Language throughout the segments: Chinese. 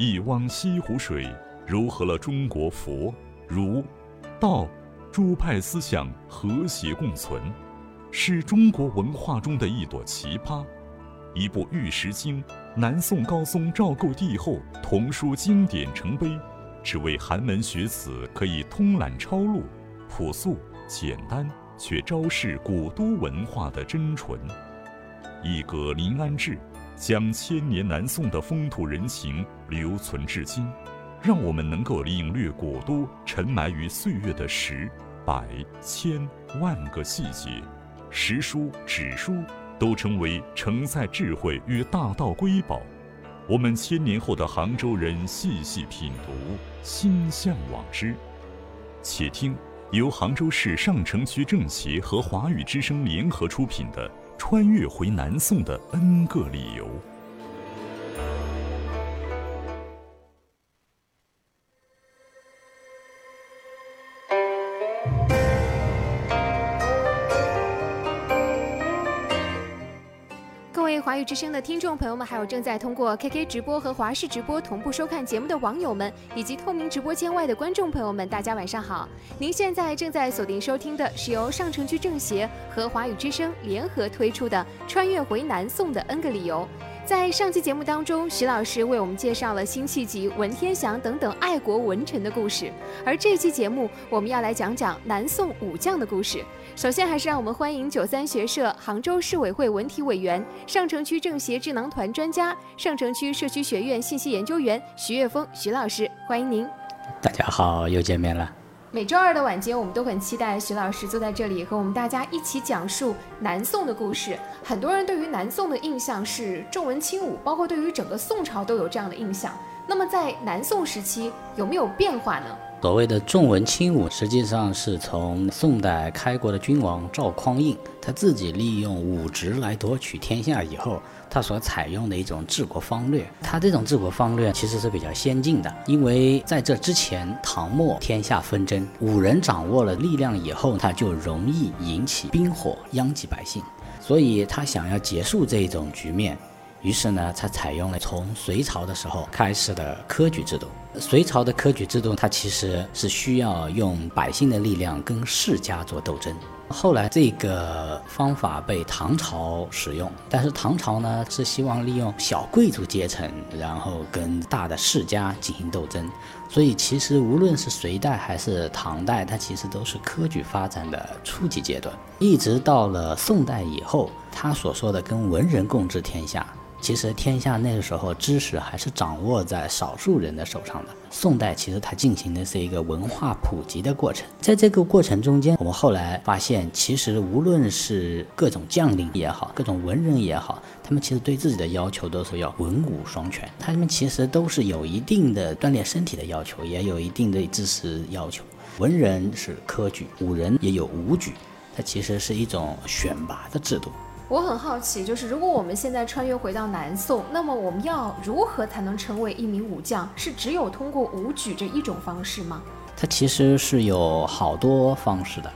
一汪西湖水，糅合了中国佛、儒、道诸派思想和谐共存，是中国文化中的一朵奇葩。一部《玉石经》，南宋高宗赵构帝后同书经典成碑，只为寒门学子可以通览抄录，朴素简单，却昭示古都文化的真纯。一格《临安志》，将千年南宋的风土人情留存至今，让我们能够领略古都沉埋于岁月的十、百、千、万个细节。石书、纸书。都成为承载智慧与大道瑰宝，我们千年后的杭州人细细品读，心向往之。且听由杭州市上城区政协和华语之声联合出品的《穿越回南宋的 N 个理由》。之声的听众朋友们，还有正在通过 KK 直播和华视直播同步收看节目的网友们，以及透明直播间外的观众朋友们，大家晚上好！您现在正在锁定收听的是由上城区政协和华语之声联合推出的《穿越回南宋的 N 个理由》。在上期节目当中，徐老师为我们介绍了辛弃疾、文天祥等等爱国文臣的故事，而这期节目我们要来讲讲南宋武将的故事。首先，还是让我们欢迎九三学社杭州市委会文体委员、上城区政协智囊团专家、上城区社区学院信息研究员徐岳峰徐老师，欢迎您。大家好，又见面了。每周二的晚间，我们都很期待徐老师坐在这里和我们大家一起讲述南宋的故事。很多人对于南宋的印象是重文轻武，包括对于整个宋朝都有这样的印象。那么在南宋时期有没有变化呢？所谓的重文轻武，实际上是从宋代开国的君王赵匡胤他自己利用武职来夺取天下以后。他所采用的一种治国方略，他这种治国方略其实是比较先进的，因为在这之前，唐末天下纷争，武人掌握了力量以后，他就容易引起兵火，殃及百姓，所以他想要结束这一种局面，于是呢，他采用了从隋朝的时候开始的科举制度。隋朝的科举制度，它其实是需要用百姓的力量跟世家做斗争。后来这个方法被唐朝使用，但是唐朝呢是希望利用小贵族阶层，然后跟大的世家进行斗争。所以其实无论是隋代还是唐代，它其实都是科举发展的初级阶段。一直到了宋代以后，他所说的跟文人共治天下。其实天下那个时候知识还是掌握在少数人的手上的。宋代其实它进行的是一个文化普及的过程，在这个过程中间，我们后来发现，其实无论是各种将领也好，各种文人也好，他们其实对自己的要求都是要文武双全，他们其实都是有一定的锻炼身体的要求，也有一定的知识要求。文人是科举，武人也有武举，它其实是一种选拔的制度。我很好奇，就是如果我们现在穿越回到南宋，那么我们要如何才能成为一名武将？是只有通过武举这一种方式吗？它其实是有好多方式的，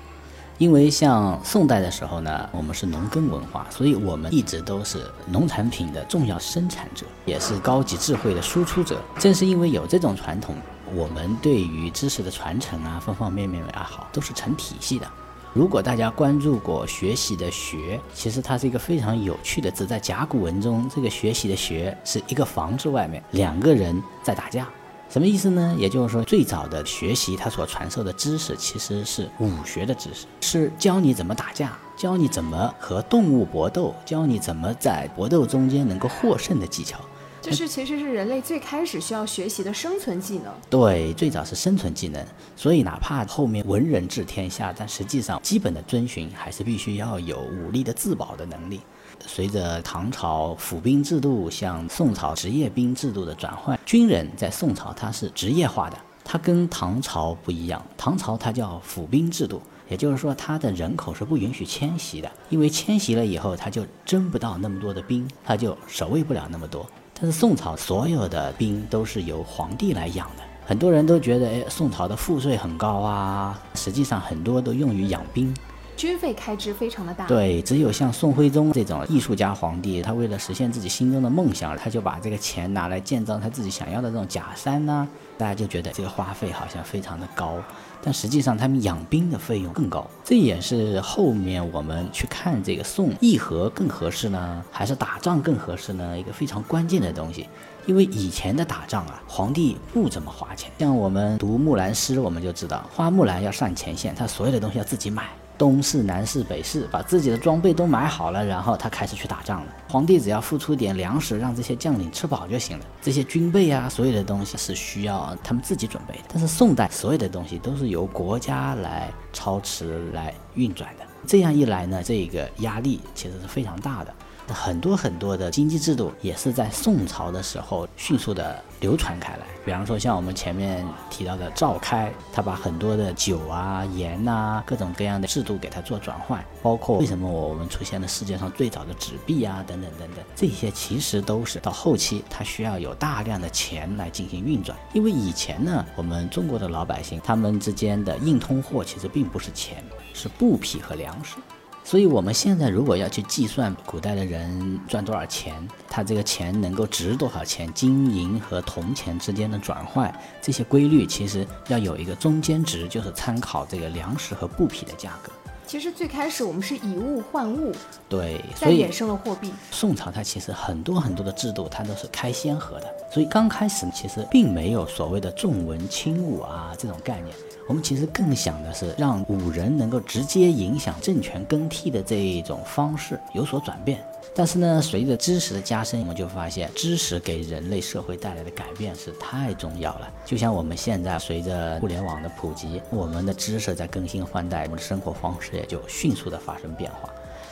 因为像宋代的时候呢，我们是农耕文化，所以我们一直都是农产品的重要生产者，也是高级智慧的输出者。正是因为有这种传统，我们对于知识的传承啊，方方面面也好，都是成体系的。如果大家关注过“学习”的“学”，其实它是一个非常有趣的字。在甲骨文中，这个“学习”的“学”是一个房子外面两个人在打架，什么意思呢？也就是说，最早的学习它所传授的知识其实是武学的知识，是教你怎么打架，教你怎么和动物搏斗，教你怎么在搏斗中间能够获胜的技巧。就是其实是人类最开始需要学习的生存技能。对，最早是生存技能。所以哪怕后面文人治天下，但实际上基本的遵循还是必须要有武力的自保的能力。随着唐朝府兵制度向宋朝职业兵制度的转换，军人在宋朝他是职业化的，他跟唐朝不一样。唐朝它叫府兵制度，也就是说他的人口是不允许迁徙的，因为迁徙了以后他就征不到那么多的兵，他就守卫不了那么多。但是宋朝所有的兵都是由皇帝来养的，很多人都觉得，哎，宋朝的赋税很高啊。实际上很多都用于养兵，军费开支非常的大。对，只有像宋徽宗这种艺术家皇帝，他为了实现自己心中的梦想，他就把这个钱拿来建造他自己想要的这种假山呐、大家就觉得这个花费好像非常的高，但实际上他们养兵的费用更高。这也是后面我们去看这个宋议和更合适呢，还是打仗更合适呢？一个非常关键的东西。因为以前的打仗啊，皇帝不怎么花钱。像我们读木兰诗，我们就知道，花木兰要上前线，他所有的东西要自己买，东市、南市、北市，把自己的装备都买好了，然后他开始去打仗了。皇帝只要付出点粮食，让这些将领吃饱就行了。这些军备啊，所有的东西是需要他们自己准备的。但是宋代所有的东西都是由国家来操持、来运转的。这样一来呢，这个压力其实是非常大的。很多很多的经济制度也是在宋朝的时候迅速的流传开来。比方说，像我们前面提到的赵开，他把很多的酒啊、盐呐、各种各样的制度给它做转换，包括为什么我们出现了世界上最早的纸币啊，等等等等，这些其实都是到后期它需要有大量的钱来进行运转。因为以前呢，我们中国的老百姓他们之间的硬通货其实并不是钱，是布匹和粮食。所以，我们现在如果要去计算古代的人赚多少钱，他这个钱能够值多少钱，金银和铜钱之间的转换，这些规律其实要有一个中间值，就是参考这个粮食和布匹的价格。其实最开始我们是以物换物，对，所以衍生了货币。宋朝它其实很多很多的制度，它都是开先河的，所以刚开始其实并没有所谓的重文轻武啊这种概念。我们其实更想的是让武人能够直接影响政权更替的这一种方式有所转变。但是呢，随着知识的加深，我们就发现知识给人类社会带来的改变是太重要了。就像我们现在随着互联网的普及，我们的知识在更新换代，我们的生活方式也就迅速的发生变化。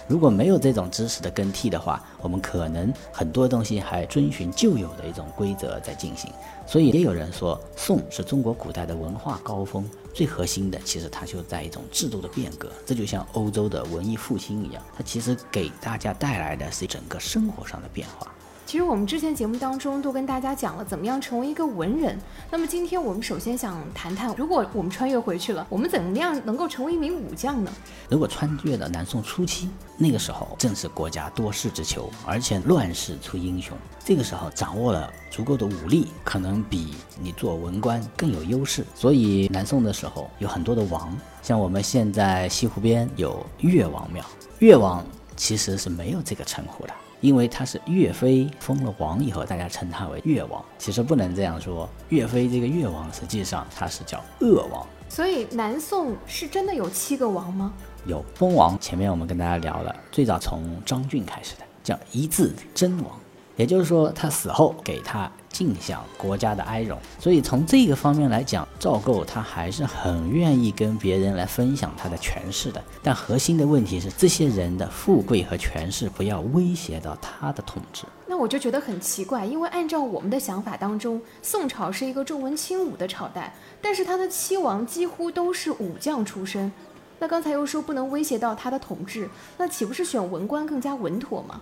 如果没有这种知识的更替的话，我们可能很多东西还遵循旧有的一种规则在进行。所以也有人说，宋是中国古代的文化高峰，最核心的其实它就在一种制度的变革。这就像欧洲的文艺复兴一样，它其实给大家带来的是整个生活上的变化。其实我们之前节目当中都跟大家讲了怎么样成为一个文人。那么今天我们首先想谈谈，如果我们穿越回去了，我们怎么样能够成为一名武将呢？如果穿越到南宋初期，那个时候正是国家多事之秋，而且乱世出英雄。这个时候掌握了足够的武力，可能比你做文官更有优势。所以南宋的时候有很多的王，像我们现在西湖边有岳王庙，岳王其实是没有这个称呼的。因为他是岳飞封了王以后，大家称他为岳王。其实不能这样说，岳飞这个岳王实际上他是叫鄂王。所以南宋是真的有七个王吗？有封王，前面我们跟大家聊了，最早从张俊开始的，叫一字真王，也就是说他死后给他尽享国家的哀荣。所以从这个方面来讲，赵构他还是很愿意跟别人来分享他的权势的。但核心的问题是，这些人的富贵和权势不要威胁到他的统治。那我就觉得很奇怪，因为按照我们的想法当中，宋朝是一个重文轻武的朝代，但是他的七王几乎都是武将出身。那刚才又说不能威胁到他的统治，那岂不是选文官更加稳妥吗？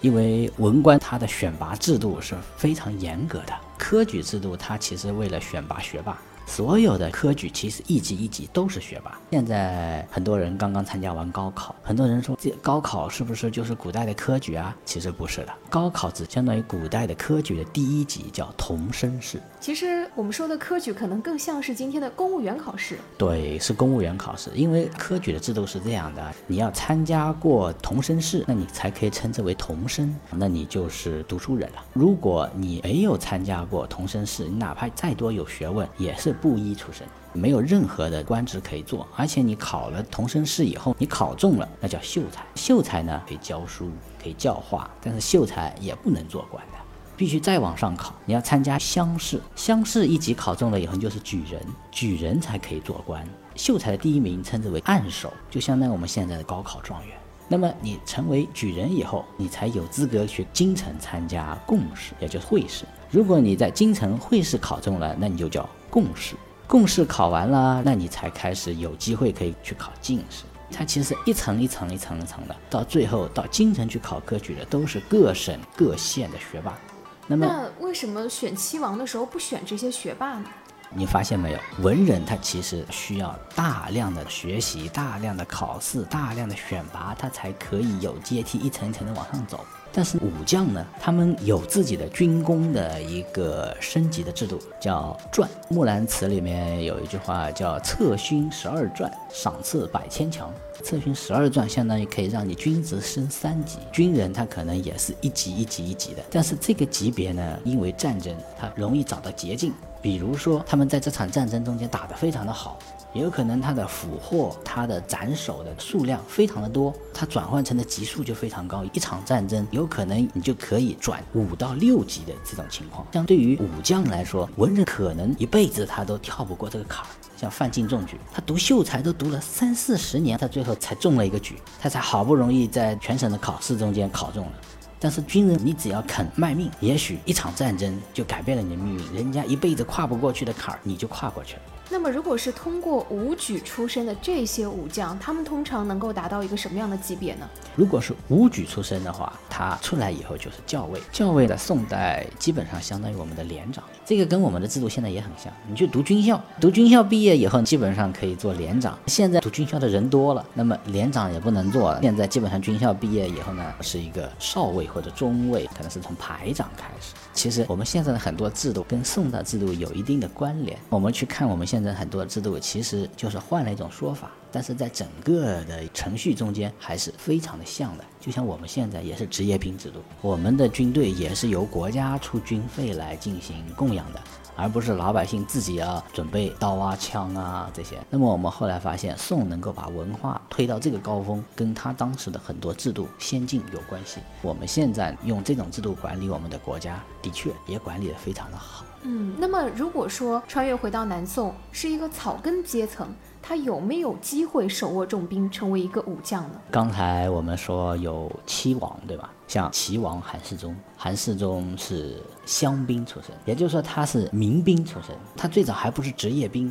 因为文官他的选拔制度是非常严格的，科举制度它其实为了选拔学霸。所有的科举其实一级一级都是学霸。现在很多人刚刚参加完高考，很多人说这高考是不是就是古代的科举啊？其实不是的，高考只相当于古代的科举的第一级，叫童生试。其实我们说的科举可能更像是今天的公务员考试。对，是公务员考试，因为科举的制度是这样的：你要参加过童生试，那你才可以称之为童生，那你就是读书人了。如果你没有参加过童生试，你哪怕再多有学问，也是布衣出身，没有任何的官职可以做。而且你考了童生试以后，你考中了，那叫秀才。秀才呢可以教书，可以教化，但是秀才也不能做官的。必须再往上考，你要参加乡试，乡试一级考中了以后，你就是举人，举人才可以做官。秀才的第一名称之为按手，就相当于我们现在的高考状元。那么你成为举人以后，你才有资格去京城参加贡试，也就是会试。如果你在京城会试考中了，那你就叫贡士。贡士考完了，那你才开始有机会可以去考进士。它其实一层一层一层一层的，到最后到京城去考科举的都是各省各县的学霸。那么那为什么选七王的时候不选这些学霸呢？你发现没有？文人他其实需要大量的学习、大量的考试、大量的选拔，他才可以有阶梯一层一层的往上走。但是武将呢，他们有自己的军功的一个升级的制度，叫传。《木兰辞》里面有一句话叫“策勋十二传，赏赐百千强”。策勋十二传相当于可以让你军职升三级，军人他可能也是一级一级一级的。但是这个级别呢，因为战争，他容易找到捷径。比如说，他们在这场战争中间打得非常的好。有可能他的俘获、他的斩首的数量非常的多，他转换成的级数就非常高。一场战争有可能你就可以转五到六级的这种情况。相对于武将来说，文人可能一辈子他都跳不过这个坎儿。像范进中举，他读秀才都读了三四十年，他最后才中了一个举，他才好不容易在全省的考试中间考中了。但是军人，你只要肯卖命，也许一场战争就改变了你的命运。人家一辈子跨不过去的坎儿，你就跨过去了。那么，如果是通过武举出身的这些武将，他们通常能够达到一个什么样的级别呢？如果是武举出身的话，他出来以后就是校尉。校尉的宋代基本上相当于我们的连长，这个跟我们的制度现在也很像。你去读军校，读军校毕业以后，基本上可以做连长。现在读军校的人多了，那么连长也不能做了。现在基本上军校毕业以后呢，是一个少尉或者中尉，可能是从排长开始。其实我们现在的很多制度跟宋代制度有一定的关联。我们去看我们现在现在很多制度，其实就是换了一种说法，但是在整个的程序中间还是非常的像的。就像我们现在也是职业兵制度，我们的军队也是由国家出军费来进行供养的。而不是老百姓自己要准备刀啊、枪啊这些。那么我们后来发现，宋能够把文化推到这个高峰，跟他当时的很多制度先进有关系。我们现在用这种制度管理我们的国家，的确也管理得非常的好。嗯，那么如果说穿越回到南宋，是一个草根阶层。他有没有机会手握重兵，成为一个武将呢？刚才我们说有七王，对吧？像齐王韩世忠，韩世忠是乡兵出身，也就是说他是民兵出身。他最早还不是职业兵，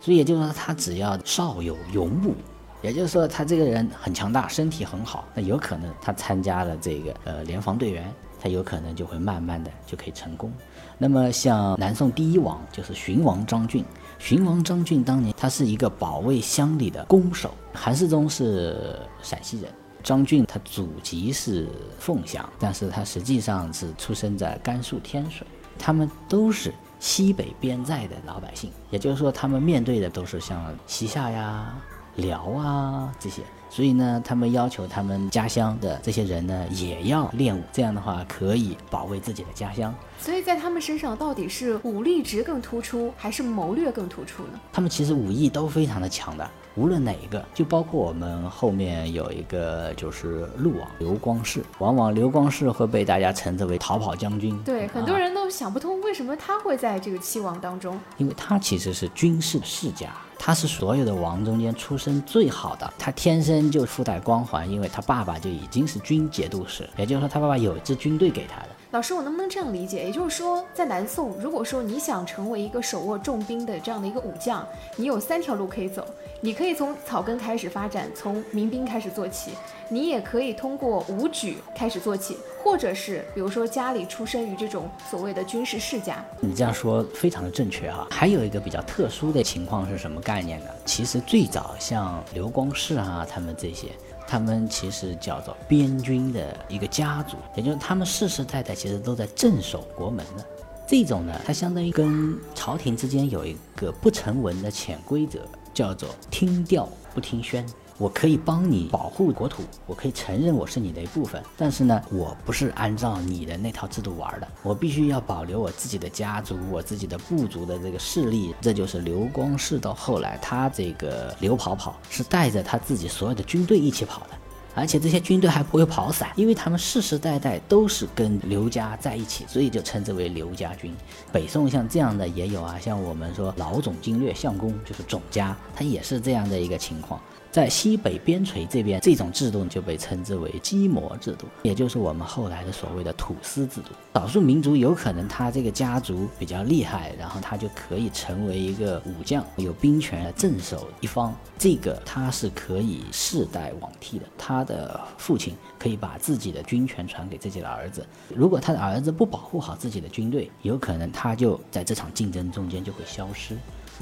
所以也就是说他只要少有勇武，也就是说他这个人很强大，身体很好，那有可能他参加了这个呃联防队员，他有可能就会慢慢的就可以成功。那么像南宋第一王就是荀王张俊。荀王张俊当年他是一个保卫乡里的弓手。韩世忠是陕西人，张俊他祖籍是凤翔，但是他实际上是出生在甘肃天水。他们都是西北边寨的老百姓，也就是说，他们面对的都是像西夏呀、辽啊这些。所以呢，他们要求他们家乡的这些人呢，也要练武，这样的话可以保卫自己的家乡。所以在他们身上，到底是武力值更突出，还是谋略更突出呢？他们其实武艺都非常的强的，无论哪一个，就包括我们后面有一个就是陆王刘光世，往往刘光世会被大家称之为逃跑将军。对，很多人都想不通为什么他会在这个七王当中，因为他其实是军事世家。他是所有的王中间出身最好的，他天生就附带光环，因为他爸爸就已经是军节度使，也就是说他爸爸有一支军队给他的。老师，我能不能这样理解？也就是说，在南宋，如果说你想成为一个手握重兵的这样的一个武将，你有三条路可以走。你可以从草根开始发展，从民兵开始做起；你也可以通过武举开始做起，或者是比如说家里出生于这种所谓的军事世家。你这样说非常的正确哈。还有一个比较特殊的情况是什么概念呢？其实最早像刘光世啊，他们这些，他们其实叫做边军的一个家族，也就是他们世世代代其实都在镇守国门的。这种呢，它相当于跟朝廷之间有一个不成文的潜规则。叫做听调不听宣，我可以帮你保护国土，我可以承认我是你的一部分，但是呢，我不是按照你的那套制度玩的，我必须要保留我自己的家族，我自己的部族的这个势力。这就是刘光世到后来，他这个刘跑跑是带着他自己所有的军队一起跑的。而且这些军队还不会跑散，因为他们世世代代都是跟刘家在一起，所以就称之为刘家军。北宋像这样的也有啊，像我们说老总经略相公，就是总家，他也是这样的一个情况。在西北边陲这边，这种制度就被称之为基摩制度，也就是我们后来的所谓的土司制度。少数民族有可能他这个家族比较厉害，然后他就可以成为一个武将，有兵权来镇守一方，这个他是可以世代往替的。他的父亲可以把自己的军权传给自己的儿子，如果他的儿子不保护好自己的军队，有可能他就在这场竞争中间就会消失。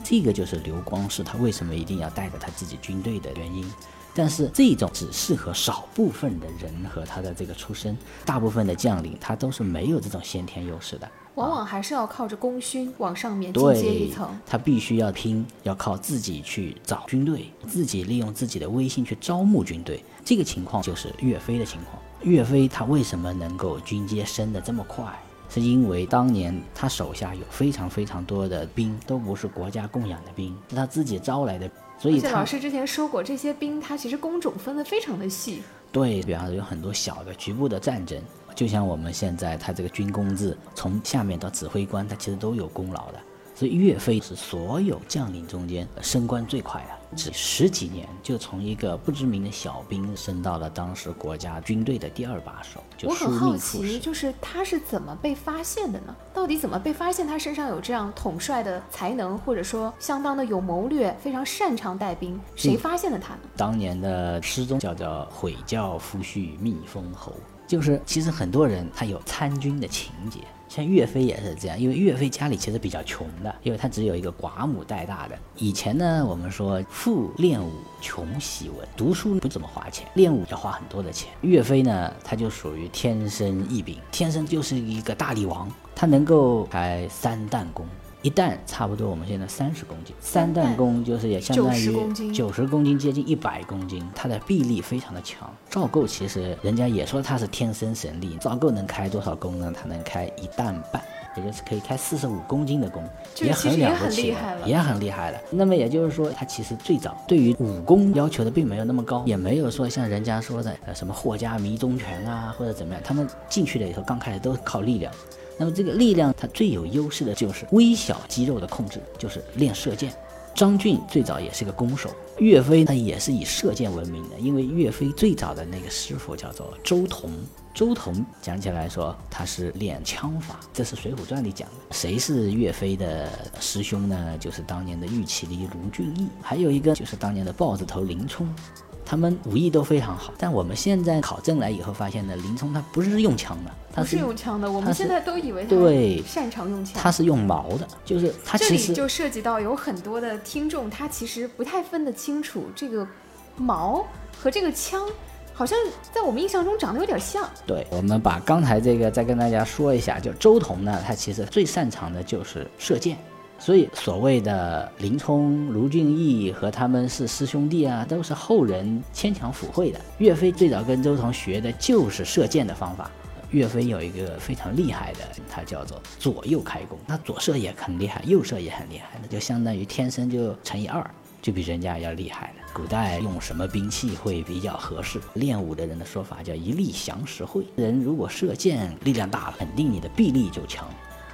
这个就是刘光世他为什么一定要带着他自己军队的原因，但是这种只适合少部分的人和他的这个出身，大部分的将领他都是没有这种先天优势的，往往还是要靠着功勋往上面进阶一层。他必须要拼，要靠自己去找军队，自己利用自己的威信去招募军队。这个情况就是岳飞的情况。岳飞他为什么能够军阶升得这么快？是因为当年他手下有非常非常多的兵，都不是国家供养的兵，是他自己招来的。所以，老师之前说过，这些兵他其实工种分得非常的细。对，比方说有很多小的局部的战争，就像我们现在他这个军功制，从下面到指挥官，他其实都有功劳的。所以岳飞是所有将领中间升官最快的，只十几年就从一个不知名的小兵升到了当时国家军队的第二把手。我很好奇，就是他是怎么被发现的呢？到底怎么被发现他身上有这样统帅的才能，或者说相当的有谋略，非常擅长带兵？谁发现了他呢？当年的诗中叫做“悔教夫婿觅封侯”，就是其实很多人他有参军的情节。像岳飞也是这样，因为岳飞家里其实比较穷的，因为他只有一个寡母带大的。以前呢，我们说富练武，穷习文，读书不怎么花钱，练武要花很多的钱。岳飞呢，他就属于天生异禀，天生就是一个大力王，他能够开三弹弓。一担差不多，我们现在三十公斤，三弹弓就是也相当于九十公斤，接近一百公斤。它的臂力非常的强。赵构其实人家也说他是天生神力。赵构能开多少弓呢？他能开一担半，也就是可以开四十五公斤的弓，也很了不起，也很厉害了。那么也就是说，他其实最早对于武功要求的并没有那么高，也没有说像人家说的呃什么霍家迷踪拳啊或者怎么样，他们进去了以后刚开始都是靠力量。那么这个力量，它最有优势的就是微小肌肉的控制，就是练射箭。张俊最早也是个弓手，岳飞他也是以射箭闻名的，因为岳飞最早的那个师傅叫做周同。周同讲起来说他是练枪法，这是《水浒传》里讲的。谁是岳飞的师兄呢？就是当年的玉麒麟卢俊义，还有一个就是当年的豹子头林冲。他们武艺都非常好，但我们现在考证来以后发现呢，林冲他不是用枪的，他是用枪的。我们现在都以为对擅长用枪，他是用矛的，就是他这里就涉及到有很多的听众，他其实不太分得清楚这个矛和这个枪，好像在我们印象中长得有点像。对，我们把刚才这个再跟大家说一下，就周彤呢，他其实最擅长的就是射箭。所以，所谓的林冲、卢俊义和他们是师兄弟啊，都是后人牵强附会的。岳飞最早跟周同学的就是射箭的方法。岳飞有一个非常厉害的，他叫做左右开弓，他左射也很厉害，右射也很厉害，那就相当于天生就乘以二，就比人家要厉害了。古代用什么兵器会比较合适？练武的人的说法叫一力降十会。人如果射箭力量大了，肯定你的臂力就强。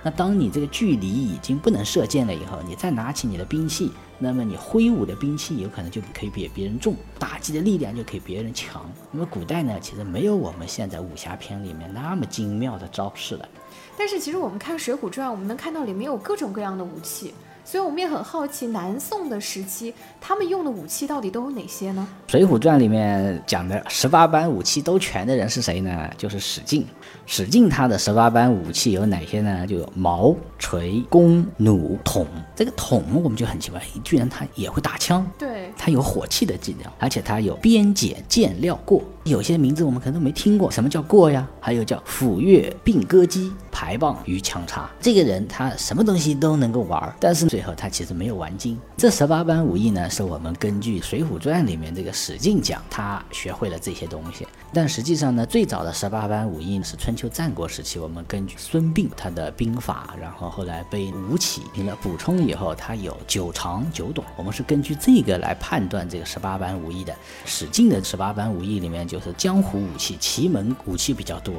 那当你这个距离已经不能射箭了以后，你再拿起你的兵器，那么你挥舞的兵器有可能就可以比别人重，打击的力量就可以比别人强。那么古代呢，其实没有我们现在武侠片里面那么精妙的招式了。但是其实我们看《水浒传》，我们能看到里面有各种各样的武器。所以我们也很好奇，南宋的时期他们用的武器到底都有哪些呢？《水浒传》里面讲的十八般武器都全的人是谁呢？就是史进。史进他的十八般武器有哪些呢？就有矛、锤、弓、弩、筒。这个筒我们就很奇怪，居然他也会打枪。对，他有火器的技能，而且他有边解剑料过。有些名字我们可能都没听过，什么叫过呀？还有叫斧钺并戈击。排棒与枪叉，这个人他什么东西都能够玩，但是最后他其实没有玩精。这十八般武艺呢，是我们根据《水浒传》里面这个史进讲，他学会了这些东西。但实际上呢，最早的十八般武艺是春秋战国时期，我们根据孙膑他的兵法，然后后来被吴起进了补充以后，他有九长九短，我们是根据这个来判断这个十八般武艺的。史进的十八般武艺里面，就是江湖武器、奇门武器比较多。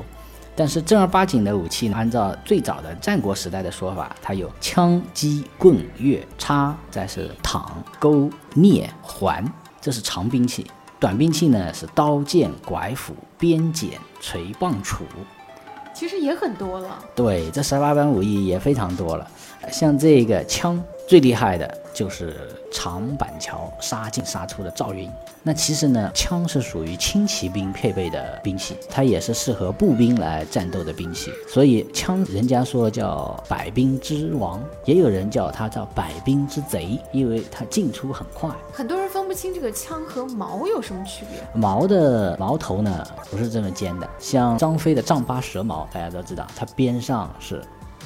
但是正儿八经的武器呢，按照最早的战国时代的说法，它有枪、戟、棍、钺、叉，再是镗、钩、镊、环。这是长兵器；短兵器呢是刀剑、拐斧、鞭锏、锤棒、杵。其实也很多了。对，这十八般武艺也非常多了。像这个枪最厉害的就是长板桥杀进杀出的赵云。那其实呢，枪是属于轻骑兵配备的兵器，它也是适合步兵来战斗的兵器。所以枪人家说叫百兵之王，也有人叫它叫百兵之贼，因为它进出很快。很多人分不清这个枪和矛有什么区别。矛的矛头呢不是这么尖的，像张飞的丈八蛇矛，大家都知道，它边上是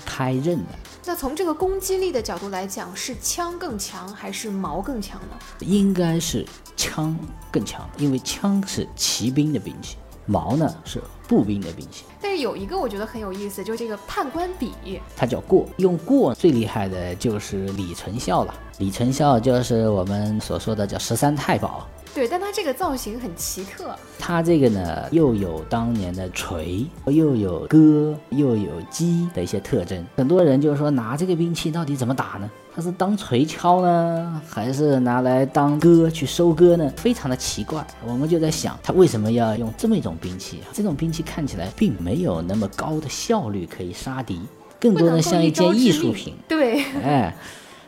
开刃的。那从这个攻击力的角度来讲，是枪更强还是矛更强呢？应该是枪更强，因为枪是骑兵的兵器，矛呢是步兵的兵器。但是有一个我觉得很有意思，就是这个判官笔，它叫过。用过最厉害的就是李存孝了。李存孝就是我们所说的叫十三太保。对，但它这个造型很奇特。它这个呢，又有当年的锤，又有戈，又有击的一些特征。很多人就是说，拿这个兵器到底怎么打呢？它是当锤敲呢，还是拿来当戈去收割呢？非常的奇怪。我们就在想，他为什么要用这么一种兵器啊？这种兵器看起来并没有那么高的效率可以杀敌，更多的像一件艺术品。对，哎，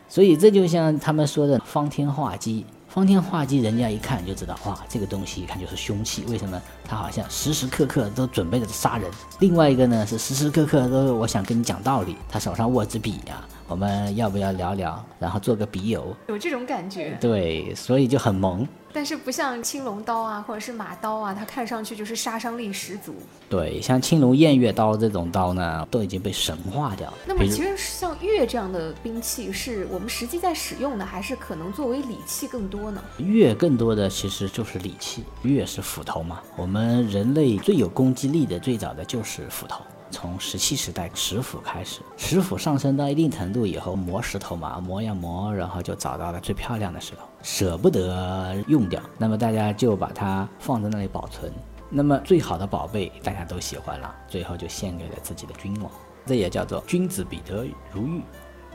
所以这就像他们说的方天画戟。方天画戟，人家一看就知道，哇，这个东西一看就是凶器。为什么？他好像时时刻刻都准备着杀人。另外一个呢，是时时刻刻都我想跟你讲道理。他手上握着笔呀，我们要不要聊聊？然后做个笔友，有这种感觉。对，所以就很萌。但是不像青龙刀啊，或者是马刀啊，它看上去就是杀伤力十足。对，像青龙偃月刀这种刀呢，都已经被神化掉了。那么，其实像月这样的兵器，是我们实际在使用的，还是可能作为礼器更多呢？月更多的其实就是礼器，月是斧头嘛。我们人类最有攻击力的，最早的就是斧头。从石器时代石斧开始，石斧上升到一定程度以后，磨石头嘛，磨呀磨，然后就找到了最漂亮的石头，舍不得用掉，那么大家就把它放在那里保存。那么最好的宝贝大家都喜欢了，最后就献给了自己的君王，这也叫做君子比德如玉。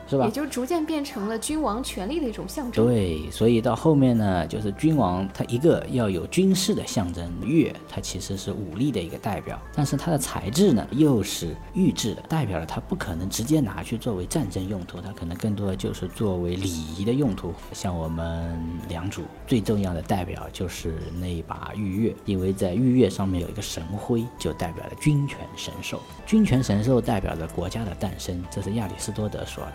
是吧？也就逐渐变成了君王权力的一种象征。对，所以到后面呢，就是君王他一个要有军事的象征，钺它其实是武力的一个代表，但是它的材质呢又是玉制的，代表了它不可能直接拿去作为战争用途，它可能更多的就是作为礼仪的用途。像我们良渚最重要的代表就是那一把玉钺，因为在玉钺上面有一个神徽，就代表了军权神兽。军权神兽代表着国家的诞生，这是亚里士多德说的。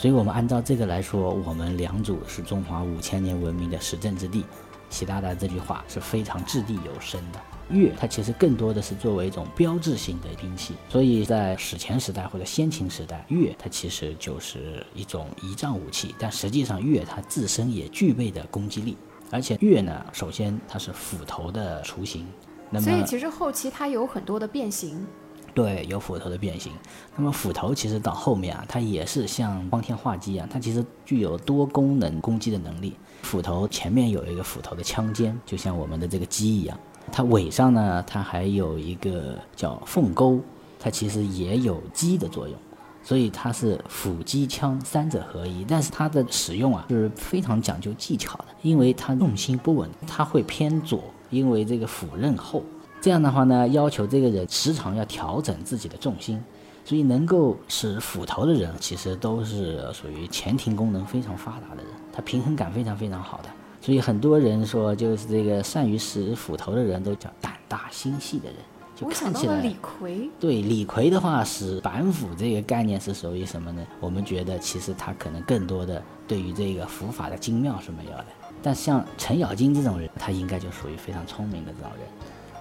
所以，我们按照这个来说，我们良渚是中华五千年文明的实证之地。习大大这句话是非常掷地有声的。钺它其实更多的是作为一种标志性的兵器，所以在史前时代或者先秦时代，钺它其实就是一种仪仗武器。但实际上，钺它自身也具备的攻击力，而且钺呢，首先它是斧头的雏形。那么，所以其实后期它有很多的变形。对，有斧头的变形。那么斧头其实到后面啊，它也是像方天画戟一样，它其实具有多功能攻击的能力。斧头前面有一个斧头的枪尖，就像我们的这个戟一样。它尾上呢，它还有一个叫凤钩，它其实也有鸡的作用。所以它是斧击枪三者合一。但是它的使用啊是非常讲究技巧的，因为它重心不稳，它会偏左，因为这个斧刃厚。这样的话呢，要求这个人时常要调整自己的重心，所以能够使斧头的人，其实都是属于前庭功能非常发达的人，他平衡感非常非常好的。所以很多人说，就是这个善于使斧头的人都叫胆大心细的人。就看起来李逵。对李逵的话，使板斧这个概念是属于什么呢？我们觉得其实他可能更多的对于这个斧法的精妙是没有的。但像程咬金这种人，他应该就属于非常聪明的这种人。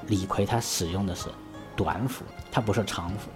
李逵他使用的是短斧，他不是长斧。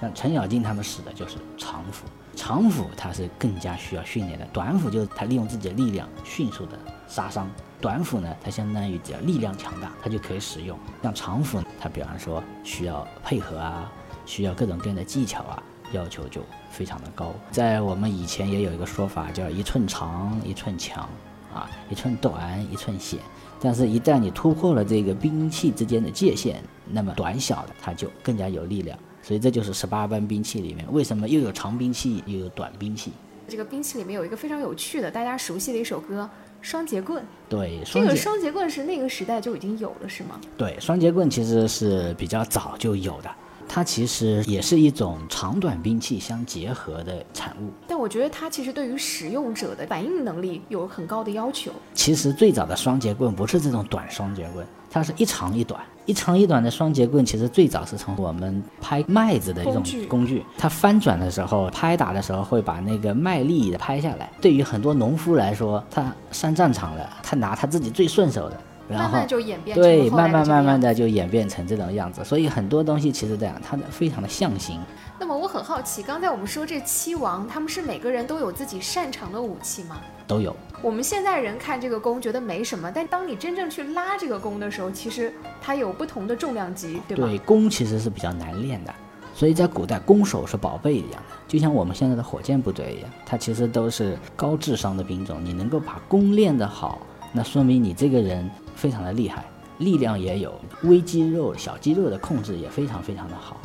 像程咬金他们使的就是长斧。长斧它是更加需要训练的，短斧就是他利用自己的力量迅速的杀伤。短斧呢，它相当于只要力量强大，它就可以使用。像长斧呢，它比方说需要配合啊，需要各种各样的技巧啊，要求就非常的高。在我们以前也有一个说法叫一寸长一寸强，啊，一寸短一寸险。但是，一旦你突破了这个兵器之间的界限，那么短小的它就更加有力量。所以，这就是十八般兵器里面为什么又有长兵器又有短兵器。这个兵器里面有一个非常有趣的、大家熟悉的一首歌，双节棍。对，这个双节棍是那个时代就已经有了，是吗？对双节棍其实是比较早就有的，它其实也是一种长短兵器相结合的产物。但我觉得它其实对于使用者的反应能力有很高的要求。其实最早的双节棍不是这种短双节棍，它是一长一短。一长一短的双节棍，其实最早是从我们拍麦子的一种工具工具，它翻转的时候，拍打的时候会把那个麦粒拍下来。对于很多农夫来说，他上战场了，他拿他自己最顺手的，然后慢慢就演变成对，慢慢慢慢的就演变成这种样子。所以很多东西其实这样，它的非常的象形。那么我很好奇，刚才我们说这七王，他们是每个人都有自己擅长的武器吗？都有。我们现在人看这个弓觉得没什么，但当你真正去拉这个弓的时候，其实它有不同的重量级，对吧？对，弓其实是比较难练的，所以在古代弓手是宝贝一样的，就像我们现在的火箭部队一样，它其实都是高智商的兵种。你能够把弓练得好，那说明你这个人非常的厉害，力量也有，微肌肉、小肌肉的控制也非常非常的好。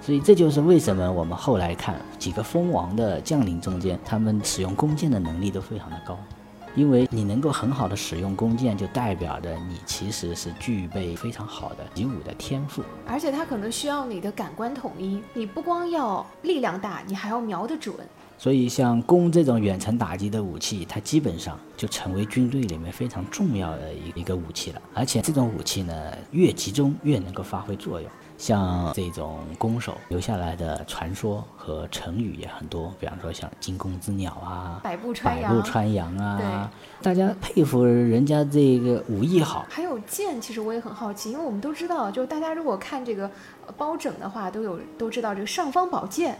所以这就是为什么我们后来看几个封王的将领中间，他们使用弓箭的能力都非常的高。因为你能够很好的使用弓箭，就代表着你其实是具备非常好的习武的天赋。而且它可能需要你的感官统一，你不光要力量大，你还要瞄得准。所以像弓这种远程打击的武器，它基本上就成为军队里面非常重要的一一个武器了。而且这种武器呢，越集中越能够发挥作用。像这种弓手留下来的传说和成语也很多，比方说像惊弓之鸟啊、百步穿百杨步穿杨啊，大家佩服人家这个武艺好。还有剑，其实我也很好奇，因为我们都知道，就大家如果看这个呃包拯的话，都有都知道这个尚方宝剑，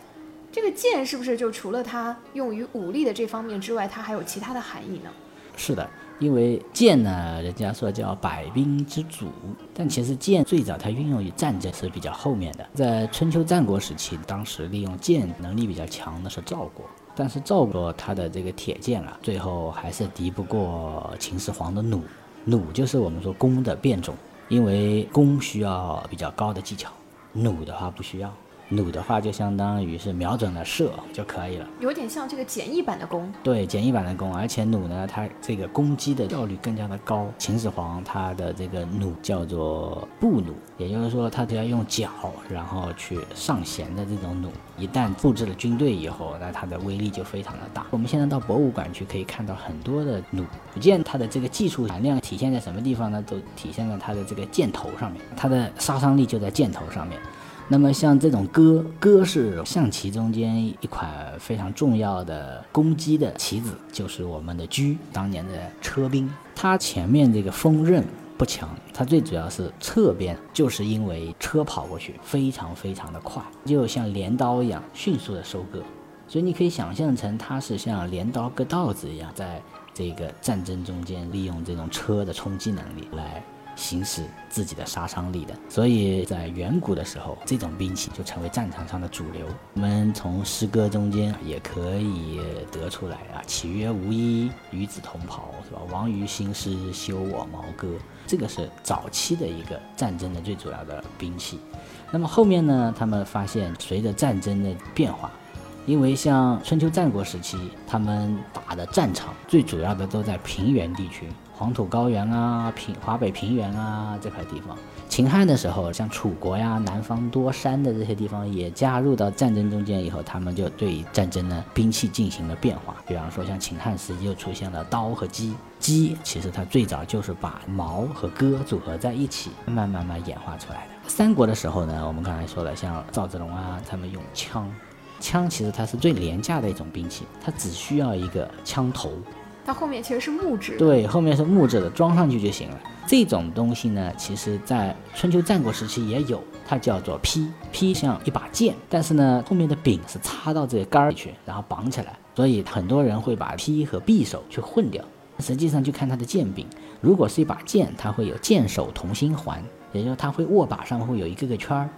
这个剑是不是就除了它用于武力的这方面之外，它还有其他的含义呢？是的，因为剑呢，人家说叫百兵之祖，但其实剑最早它运用于战争是比较后面的。在春秋战国时期，当时利用剑能力比较强的是赵国，但是赵国它的这个铁剑啊，最后还是敌不过秦始皇的弩。弩就是我们说弓的变种，因为弓需要比较高的技巧，弩的话不需要。弩的话就相当于是瞄准了射就可以了。有点像这个简易版的弓。对，简易版的弓，而且弩呢，它这个攻击的效率更加的高。秦始皇他的这个弩叫做步弩，也就是说，他只要用脚，然后去上弦的这种弩，一旦布置了军队以后，那它的威力就非常的大。我们现在到博物馆去可以看到很多的弩，弩箭它的这个技术含量体现在什么地方呢？都体现在它的这个箭头上面，它的杀伤力就在箭头上面。那么像这种戈，戈是象棋中间一款非常重要的攻击的棋子，就是我们的车，当年的车兵。它前面这个锋刃不强，它最主要是侧边，就是因为车跑过去非常非常的快，就像镰刀一样迅速的收割。所以你可以想象成它是像镰刀割稻子一样，在这个战争中间利用这种车的冲击能力来。行使自己的杀伤力的，所以在远古的时候，这种兵器就成为战场上的主流。我们从诗歌中间也可以得出来啊，“岂曰无衣，与子同袍”是吧？“王于兴师，修我毛戈”，这个是早期的一个战争的最主要的兵器。那么后面呢，他们发现随着战争的变化，因为像春秋战国时期，他们打的战场最主要的都在平原地区。黄土高原啊，平华北平原啊这块地方，秦汉的时候，像楚国呀，南方多山的这些地方也加入到战争中间以后，他们就对战争的兵器进行了变化。比方说，像秦汉时期就出现了刀和戟，戟其实它最早就是把矛和戈组合在一起，慢慢慢慢演化出来的。三国的时候呢，我们刚才说了，像赵子龙啊，他们用枪，枪其实它是最廉价的一种兵器，它只需要一个枪头。它后面其实是木质，对，后面是木质的，装上去就行了。这种东西呢，其实在春秋战国时期也有，它叫做劈，劈像一把剑，但是呢，后面的柄是插到这个杆儿里去，然后绑起来，所以很多人会把劈和匕首去混掉。实际上就看它的剑柄，如果是一把剑，它会有剑手同心环，也就是它会握把上会有一个个圈儿。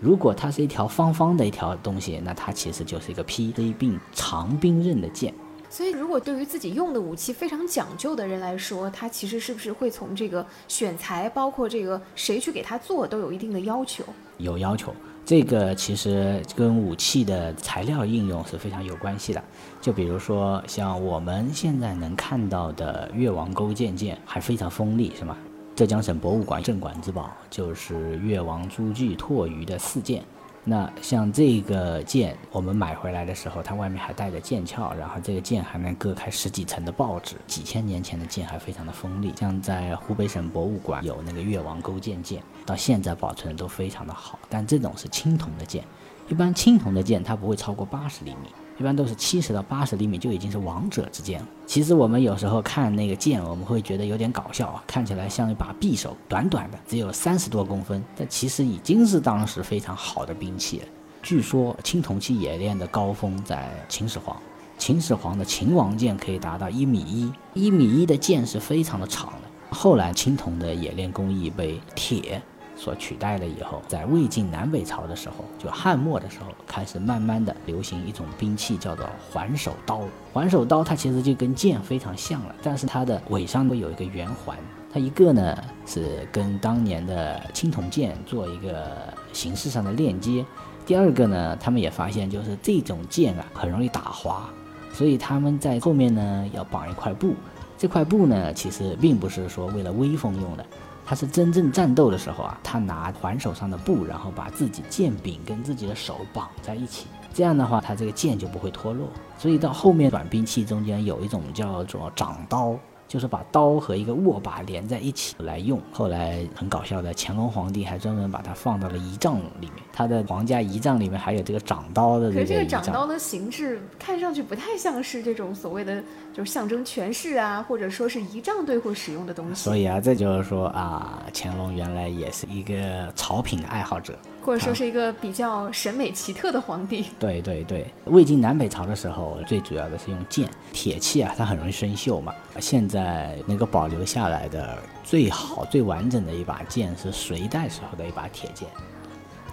如果它是一条方方的一条东西，那它其实就是一个劈，是一柄长兵刃的剑。所以，如果对于自己用的武器非常讲究的人来说，他其实是不是会从这个选材，包括这个谁去给他做，都有一定的要求？有要求，这个其实跟武器的材料应用是非常有关系的。就比如说像我们现在能看到的越王勾践剑，还非常锋利，是吗？浙江省博物馆镇馆之宝就是越王朱据唾鱼的四剑。那像这个剑，我们买回来的时候，它外面还带着剑鞘，然后这个剑还能割开十几层的报纸。几千年前的剑还非常的锋利，像在湖北省博物馆有那个越王勾践剑，到现在保存的都非常的好。但这种是青铜的剑，一般青铜的剑它不会超过八十厘米。一般都是七十到八十厘米就已经是王者之剑了。其实我们有时候看那个剑，我们会觉得有点搞笑啊，看起来像一把匕首，短短的，只有三十多公分，但其实已经是当时非常好的兵器了。据说青铜器冶炼的高峰在秦始皇，秦始皇的秦王剑可以达到一米一，一米一的剑是非常的长的。后来青铜的冶炼工艺被铁。所取代了以后，在魏晋南北朝的时候，就汉末的时候，开始慢慢的流行一种兵器，叫做环手刀。环手刀它其实就跟剑非常像了，但是它的尾上会有一个圆环。它一个呢是跟当年的青铜剑做一个形式上的链接，第二个呢，他们也发现就是这种剑啊很容易打滑，所以他们在后面呢要绑一块布。这块布呢其实并不是说为了威风用的。他是真正战斗的时候啊，他拿环手上的布，然后把自己剑柄跟自己的手绑在一起，这样的话，他这个剑就不会脱落。所以到后面短兵器中间有一种叫做掌刀。就是把刀和一个握把连在一起来用。后来很搞笑的，乾隆皇帝还专门把它放到了仪仗里面。他的皇家仪仗里面还有这个掌刀的这个可是这个掌刀的形制看上去不太像是这种所谓的就是象征权势啊，或者说是仪仗队会使用的东西。所以啊，这就是说啊，乾隆原来也是一个草品爱好者。或者说是一个比较审美奇特的皇帝。对对对，魏晋南北朝的时候，最主要的是用剑，铁器啊，它很容易生锈嘛。现在能够保留下来的最好、最完整的一把剑是隋代时候的一把铁剑，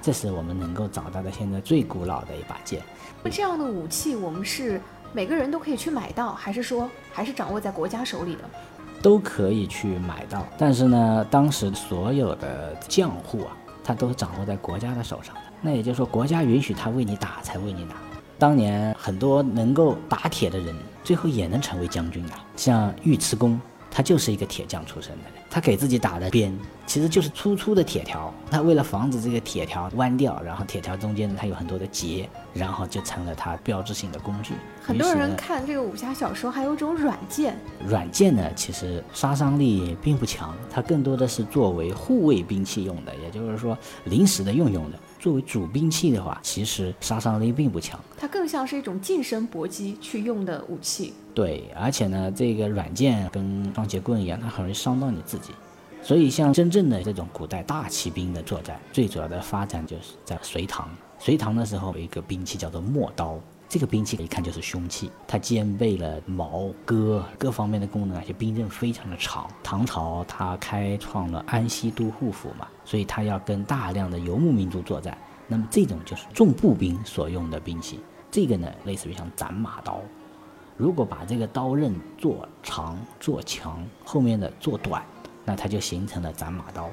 这是我们能够找到的现在最古老的一把剑。那这样的武器，我们是每个人都可以去买到，还是说还是掌握在国家手里的？都可以去买到，但是呢，当时所有的匠户啊。他都是掌握在国家的手上的，那也就是说，国家允许他为你打，才为你打。当年很多能够打铁的人，最后也能成为将军的，像尉迟恭，他就是一个铁匠出身的人。他给自己打的鞭，其实就是粗粗的铁条。它为了防止这个铁条弯掉，然后铁条中间呢，它有很多的结，然后就成了它标志性的工具。很多人看这个武侠小说，还有种软剑。软剑呢，其实杀伤力并不强，它更多的是作为护卫兵器用的，也就是说临时的用用的。作为主兵器的话，其实杀伤力并不强，它更像是一种近身搏击去用的武器。对，而且呢，这个软剑跟双截棍一样，它很容易伤到你自己。所以，像真正的这种古代大骑兵的作战，最主要的发展就是在隋唐。隋唐的时候有一个兵器叫做陌刀。这个兵器一看就是凶器，它兼备了矛、戈各方面的功能，而且兵刃非常的长。唐朝它开创了安西都护府嘛，所以它要跟大量的游牧民族作战。那么这种就是重步兵所用的兵器。这个呢，类似于像斩马刀。如果把这个刀刃做长、做强，后面的做短，那它就形成了斩马刀。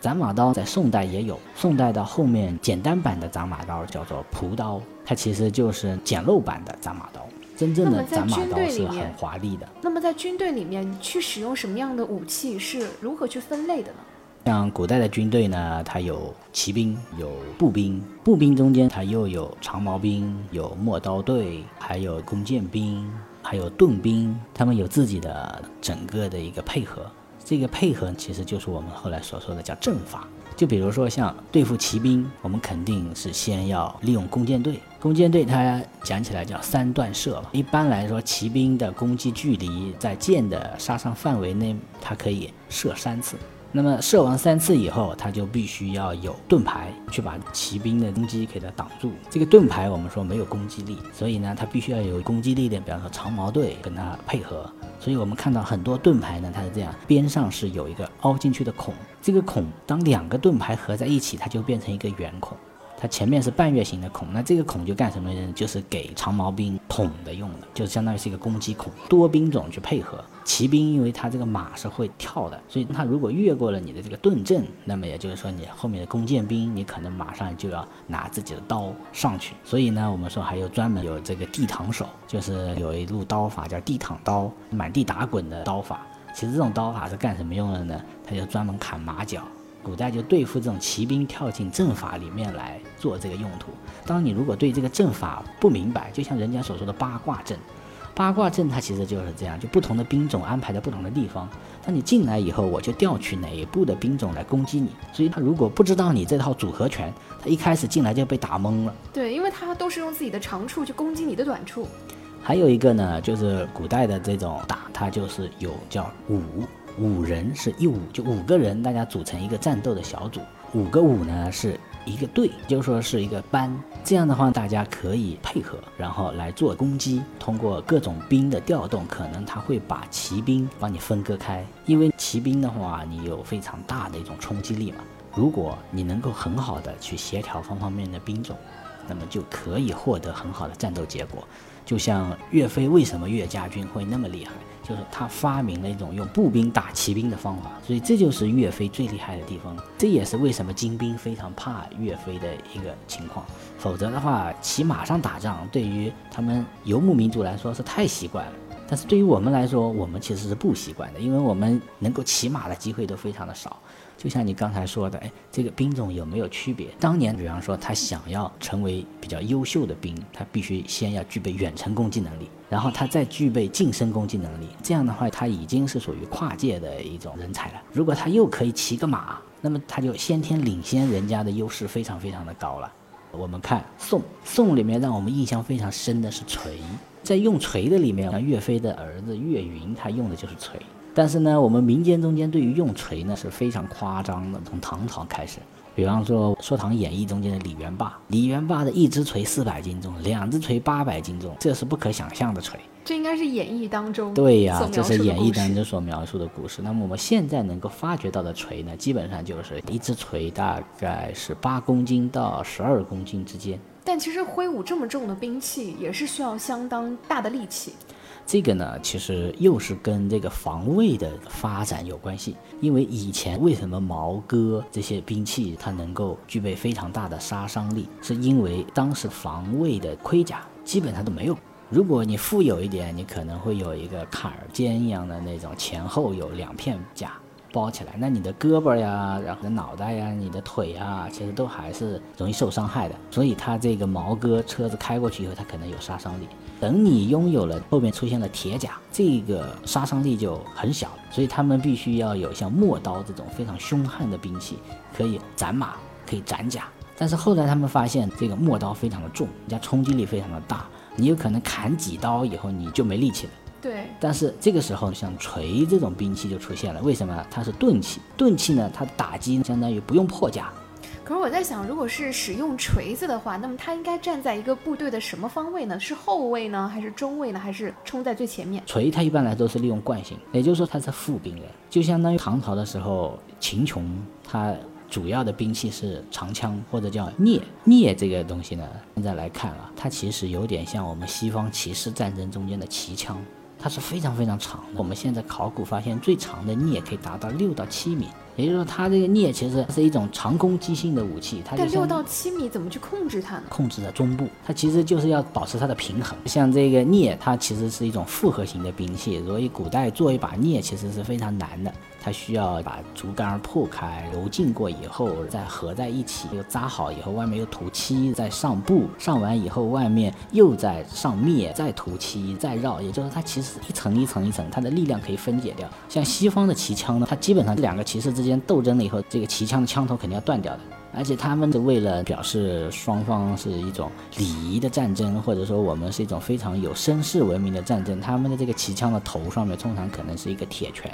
斩马刀在宋代也有，宋代的后面简单版的斩马刀叫做朴刀，它其实就是简陋版的斩马刀。真正的斩马刀是很华丽的。那么在军队里面去使用什么样的武器，是如何去分类的呢？像古代的军队呢，它有骑兵，有步兵，步兵中间它又有长矛兵，有陌刀队，还有弓箭兵，还有盾兵，他们有自己的整个的一个配合。这个配合其实就是我们后来所说的叫阵法。就比如说像对付骑兵，我们肯定是先要利用弓箭队。弓箭队它讲起来叫三段射。一般来说，骑兵的攻击距离在箭的杀伤范围内，它可以射三次。那么射完三次以后，他就必须要有盾牌去把骑兵的攻击给它挡住。这个盾牌我们说没有攻击力，所以呢，它必须要有攻击力的，比方说长矛队跟它配合。所以我们看到很多盾牌呢，它是这样，边上是有一个凹进去的孔。这个孔当两个盾牌合在一起，它就变成一个圆孔。它前面是半月形的孔，那这个孔就干什么呢？就是给长矛兵捅的用的，就相当于是一个攻击孔，多兵种去配合。骑兵因为它这个马是会跳的，所以它如果越过了你的这个盾阵，那么也就是说你后面的弓箭兵，你可能马上就要拿自己的刀上去。所以呢，我们说还有专门有这个地躺手，就是有一路刀法叫地躺刀，满地打滚的刀法。其实这种刀法是干什么用的呢？它就专门砍马脚。古代就对付这种骑兵跳进阵法里面来做这个用途。当你如果对这个阵法不明白，就像人家所说的八卦阵，八卦阵它其实就是这样，就不同的兵种安排在不同的地方。当你进来以后，我就调取哪一部的兵种来攻击你。所以他如果不知道你这套组合拳，他一开始进来就被打懵了。对，因为他都是用自己的长处去攻击你的短处。还有一个呢，就是古代的这种打，它就是有叫五。五人是一五，就五个人，大家组成一个战斗的小组。五个五呢是一个队，就是说是一个班。这样的话，大家可以配合，然后来做攻击。通过各种兵的调动，可能他会把骑兵帮你分割开。因为骑兵的话，你有非常大的一种冲击力嘛。如果你能够很好的去协调方方面面的兵种，那么就可以获得很好的战斗结果。就像岳飞为什么岳家军会那么厉害？就是他发明了一种用步兵打骑兵的方法，所以这就是岳飞最厉害的地方。这也是为什么金兵非常怕岳飞的一个情况。否则的话，骑马上打仗对于他们游牧民族来说是太习惯了，但是对于我们来说，我们其实是不习惯的，因为我们能够骑马的机会都非常的少。就像你刚才说的，哎，这个兵种有没有区别？当年，比方说他想要成为比较优秀的兵，他必须先要具备远程攻击能力，然后他再具备近身攻击能力。这样的话，他已经是属于跨界的一种人才了。如果他又可以骑个马，那么他就先天领先人家的优势非常非常的高了。我们看宋，宋里面让我们印象非常深的是锤，在用锤的里面，像岳飞的儿子岳云，他用的就是锤。但是呢，我们民间中间对于用锤呢是非常夸张的。从唐朝开始，比方说《说唐演义》中间的李元霸，李元霸的一只锤四百斤重，两只锤八百斤重，这是不可想象的锤。这应该是演义当中对呀，这是演义当中所描述的故事。那么我们现在能够发掘到的锤呢，基本上就是一只锤大概是八公斤到十二公斤之间。但其实挥舞这么重的兵器也是需要相当大的力气。这个呢，其实又是跟这个防卫的发展有关系。因为以前为什么矛戈这些兵器它能够具备非常大的杀伤力，是因为当时防卫的盔甲基本上都没有。如果你富有一点，你可能会有一个坎肩一样的那种，前后有两片甲包起来，那你的胳膊呀，然后脑袋呀，你的腿呀，其实都还是容易受伤害的。所以它这个毛戈车子开过去以后，它可能有杀伤力。等你拥有了，后面出现了铁甲，这个杀伤力就很小。所以他们必须要有像陌刀这种非常凶悍的兵器，可以斩马，可以斩甲。但是后来他们发现，这个陌刀非常的重，人家冲击力非常的大，你有可能砍几刀以后你就没力气了。对。但是这个时候，像锤这种兵器就出现了。为什么？它是钝器，钝器呢，它打击相当于不用破甲。可是我在想，如果是使用锤子的话，那么它应该站在一个部队的什么方位呢？是后卫呢，还是中卫呢，还是冲在最前面？锤它一般来都是利用惯性，也就是说它是副兵人，就相当于唐朝的时候，秦琼他主要的兵器是长枪或者叫镊。镊这个东西呢，现在来看啊，它其实有点像我们西方骑士战争中间的骑枪，它是非常非常长的。我们现在考古发现，最长的镊可以达到六到七米。也就是说，它这个镊其实是一种长攻击性的武器。它但六到七米怎么去控制它呢？控制在中部，它其实就是要保持它的平衡。像这个镊，它其实是一种复合型的兵器，所以古代做一把镊其实是非常难的。它需要把竹竿破开，揉进过以后再合在一起，又扎好以后，外面又涂漆，再上布，上完以后外面又在上篾，再涂漆，再绕。也就是它其实一层一层一层，它的力量可以分解掉。像西方的骑枪呢，它基本上两个骑士之间斗争了以后，这个骑枪的枪头肯定要断掉的。而且他们是为了表示双方是一种礼仪的战争，或者说我们是一种非常有绅士文明的战争，他们的这个骑枪的头上面通常可能是一个铁拳。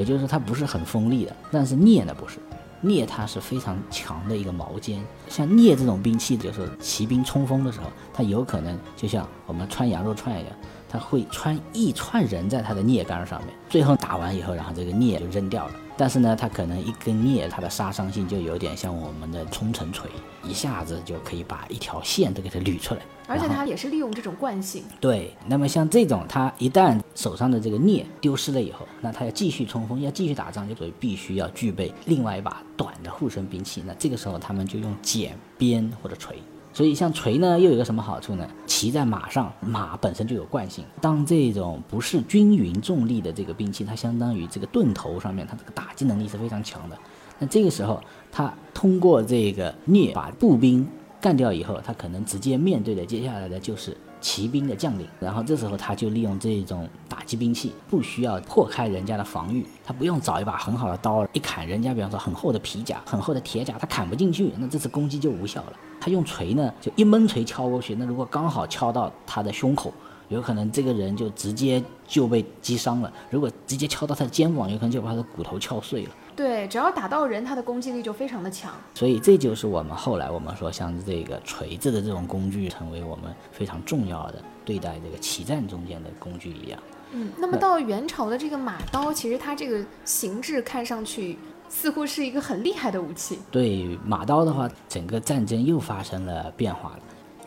也就是，它不是很锋利的，但是镊呢不是，镊它是非常强的一个矛尖。像镊这种兵器，就是骑兵冲锋的时候，它有可能就像我们穿羊肉串一样，它会穿一串人在它的镊杆上面，最后打完以后，然后这个镊就扔掉了。但是呢，它可能一根镊，它的杀伤性就有点像我们的冲程锤，一下子就可以把一条线都给它捋出来。而且它也是利用这种惯性。对，那么像这种，它一旦手上的这个镊丢失了以后，那它要继续冲锋，要继续打仗，就所以必须要具备另外一把短的护身兵器。那这个时候他们就用剪、鞭或者锤。所以像锤呢，又有个什么好处呢？骑在马上，马本身就有惯性。当这种不是均匀重力的这个兵器，它相当于这个盾头上面，它这个打击能力是非常强的。那这个时候，它通过这个镍把步兵干掉以后，它可能直接面对的接下来的就是骑兵的将领。然后这时候他就利用这种打击兵器，不需要破开人家的防御，他不用找一把很好的刀一砍人家，比方说很厚的皮甲、很厚的铁甲，他砍不进去，那这次攻击就无效了。他用锤呢，就一闷锤敲过去，那如果刚好敲到他的胸口，有可能这个人就直接就被击伤了；如果直接敲到他的肩膀，有可能就把他的骨头敲碎了。对，只要打到人，它的攻击力就非常的强。所以这就是我们后来我们说，像这个锤子的这种工具，成为我们非常重要的对待这个骑战中间的工具一样。嗯，那么到元朝的这个马刀，其实它这个形制看上去。似乎是一个很厉害的武器。对马刀的话，整个战争又发生了变化了。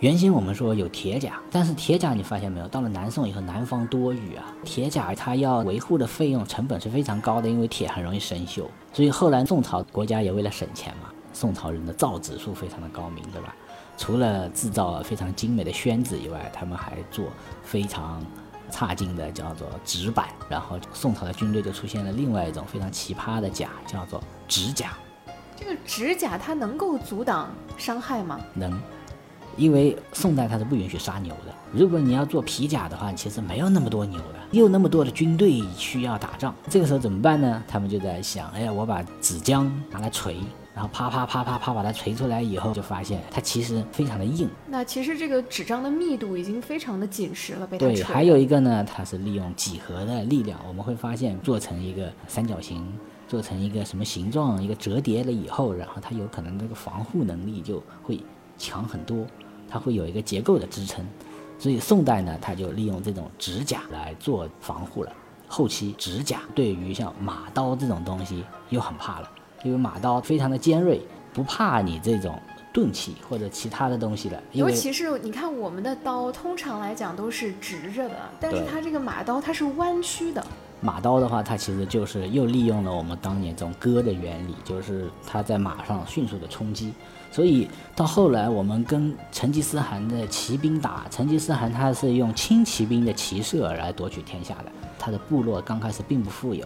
原先我们说有铁甲，但是铁甲你发现没有？到了南宋以后，南方多雨啊，铁甲它要维护的费用成本是非常高的，因为铁很容易生锈。所以后来宋朝国家也为了省钱嘛，宋朝人的造纸术非常的高明，对吧？除了制造非常精美的宣纸以外，他们还做非常。差劲的叫做纸板，然后宋朝的军队就出现了另外一种非常奇葩的甲，叫做纸甲。这个指甲它能够阻挡伤害吗？能，因为宋代它是不允许杀牛的。如果你要做皮甲的话，其实没有那么多牛的，又那么多的军队需要打仗，这个时候怎么办呢？他们就在想，哎呀，我把纸浆拿来锤。然后啪啪啪啪啪把它锤出来以后，就发现它其实非常的硬。那其实这个纸张的密度已经非常的紧实了，被它对，还有一个呢，它是利用几何的力量，我们会发现做成一个三角形，做成一个什么形状，一个折叠了以后，然后它有可能这个防护能力就会强很多，它会有一个结构的支撑。所以宋代呢，它就利用这种指甲来做防护了。后期指甲对于像马刀这种东西又很怕了。因为马刀非常的尖锐，不怕你这种钝器或者其他的东西了。尤其是你看我们的刀，通常来讲都是直着的，但是它这个马刀它是弯曲的。马刀的话，它其实就是又利用了我们当年这种割的原理，就是它在马上迅速的冲击。所以到后来我们跟成吉思汗的骑兵打，成吉思汗他是用轻骑兵的骑射来夺取天下的，他的部落刚开始并不富有。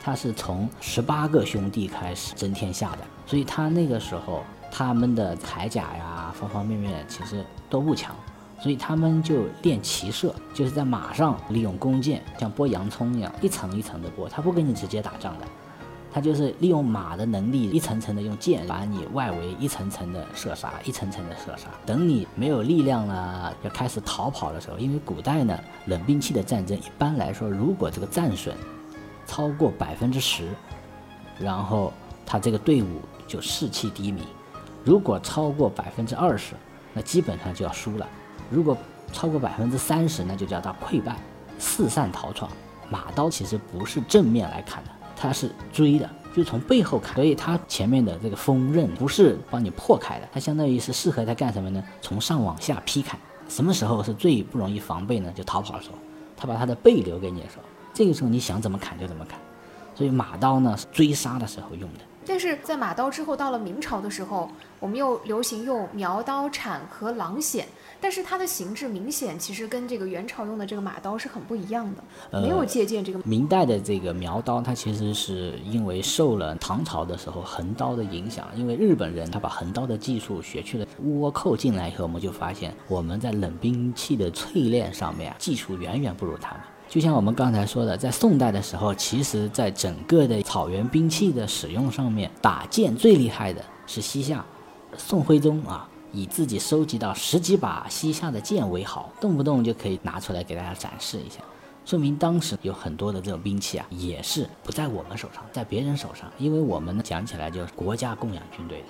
他是从十八个兄弟开始争天下的，所以他那个时候他们的铠甲呀，方方面面其实都不强，所以他们就练骑射，就是在马上利用弓箭，像剥洋葱一样一层一层的剥。他不跟你直接打仗的，他就是利用马的能力，一层层的用箭把你外围一层层的射杀，一层层的射杀。等你没有力量了，要开始逃跑的时候，因为古代呢冷兵器的战争，一般来说如果这个战损。超过百分之十，然后他这个队伍就士气低迷；如果超过百分之二十，那基本上就要输了；如果超过百分之三十，那就叫他溃败、四散逃窜。马刀其实不是正面来砍的，它是追的，就从背后砍。所以它前面的这个锋刃不是帮你破开的，它相当于是适合它干什么呢？从上往下劈砍。什么时候是最不容易防备呢？就逃跑的时候，他把他的背留给你的时候。这个时候你想怎么砍就怎么砍，所以马刀呢是追杀的时候用的。但是在马刀之后，到了明朝的时候，我们又流行用苗刀、铲和狼筅，但是它的形制明显其实跟这个元朝用的这个马刀是很不一样的，没有借鉴这个。明代的这个苗刀，它其实是因为受了唐朝的时候横刀的影响，因为日本人他把横刀的技术学去了倭寇进来以后，我们就发现我们在冷兵器的淬炼上面啊技术远远不如他们。就像我们刚才说的，在宋代的时候，其实在整个的草原兵器的使用上面，打剑最厉害的是西夏，宋徽宗啊，以自己收集到十几把西夏的剑为豪，动不动就可以拿出来给大家展示一下，说明当时有很多的这种兵器啊，也是不在我们手上，在别人手上，因为我们讲起来就是国家供养军队的。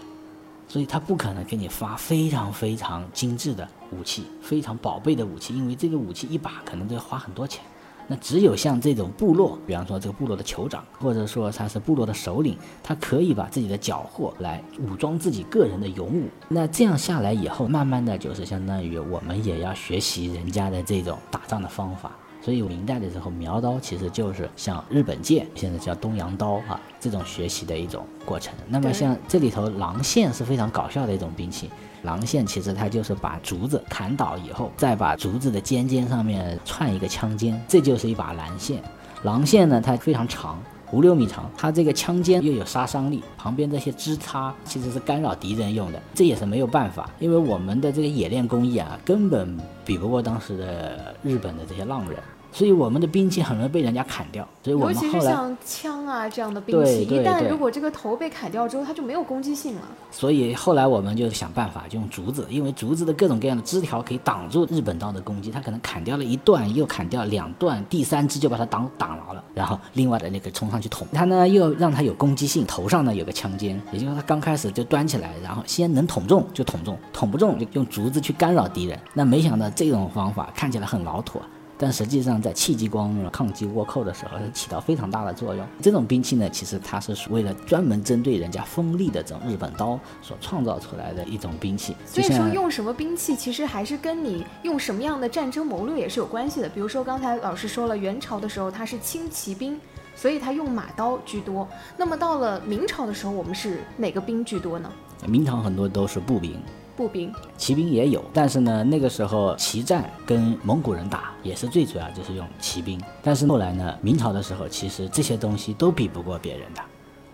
所以他不可能给你发非常非常精致的武器，非常宝贝的武器，因为这个武器一把可能都要花很多钱。那只有像这种部落，比方说这个部落的酋长，或者说他是部落的首领，他可以把自己的缴获来武装自己个人的勇武。那这样下来以后，慢慢的就是相当于我们也要学习人家的这种打仗的方法。所以明代的时候，苗刀其实就是像日本剑，现在叫东洋刀啊，这种学习的一种过程。那么像这里头狼线是非常搞笑的一种兵器。狼线其实它就是把竹子砍倒以后，再把竹子的尖尖上面串一个枪尖，这就是一把蓝线。狼线呢，它非常长，五六米长，它这个枪尖又有杀伤力，旁边这些枝杈其实是干扰敌人用的，这也是没有办法，因为我们的这个冶炼工艺啊，根本比不过当时的日本的这些浪人。所以我们的兵器很容易被人家砍掉，所以我们尤其是像枪啊这样的兵器，一旦如果这个头被砍掉之后，它就没有攻击性了。所以后来我们就想办法，就用竹子，因为竹子的各种各样的枝条可以挡住日本刀的攻击。它可能砍掉了一段，又砍掉两段，第三支就把它挡挡牢了，然后另外的那个冲上去捅它呢，又让它有攻击性，头上呢有个枪尖，也就是说它刚开始就端起来，然后先能捅中就捅中，捅不中就用竹子去干扰敌人。那没想到这种方法看起来很老土。但实际上，在戚继光抗击倭寇的时候，是起到非常大的作用。这种兵器呢，其实它是为了专门针对人家锋利的这种日本刀所创造出来的一种兵器。所以说，用什么兵器，其实还是跟你用什么样的战争谋略也是有关系的。比如说，刚才老师说了，元朝的时候它是轻骑兵，所以它用马刀居多。那么到了明朝的时候，我们是哪个兵居多呢？明朝很多都是步兵。步兵、骑兵也有，但是呢，那个时候骑战跟蒙古人打也是最主要就是用骑兵。但是后来呢，明朝的时候，其实这些东西都比不过别人的。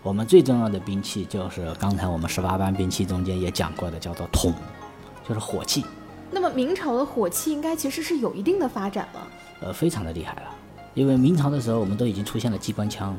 我们最重要的兵器就是刚才我们十八般兵器中间也讲过的，叫做铜，就是火器。那么明朝的火器应该其实是有一定的发展了，呃，非常的厉害了。因为明朝的时候，我们都已经出现了机关枪。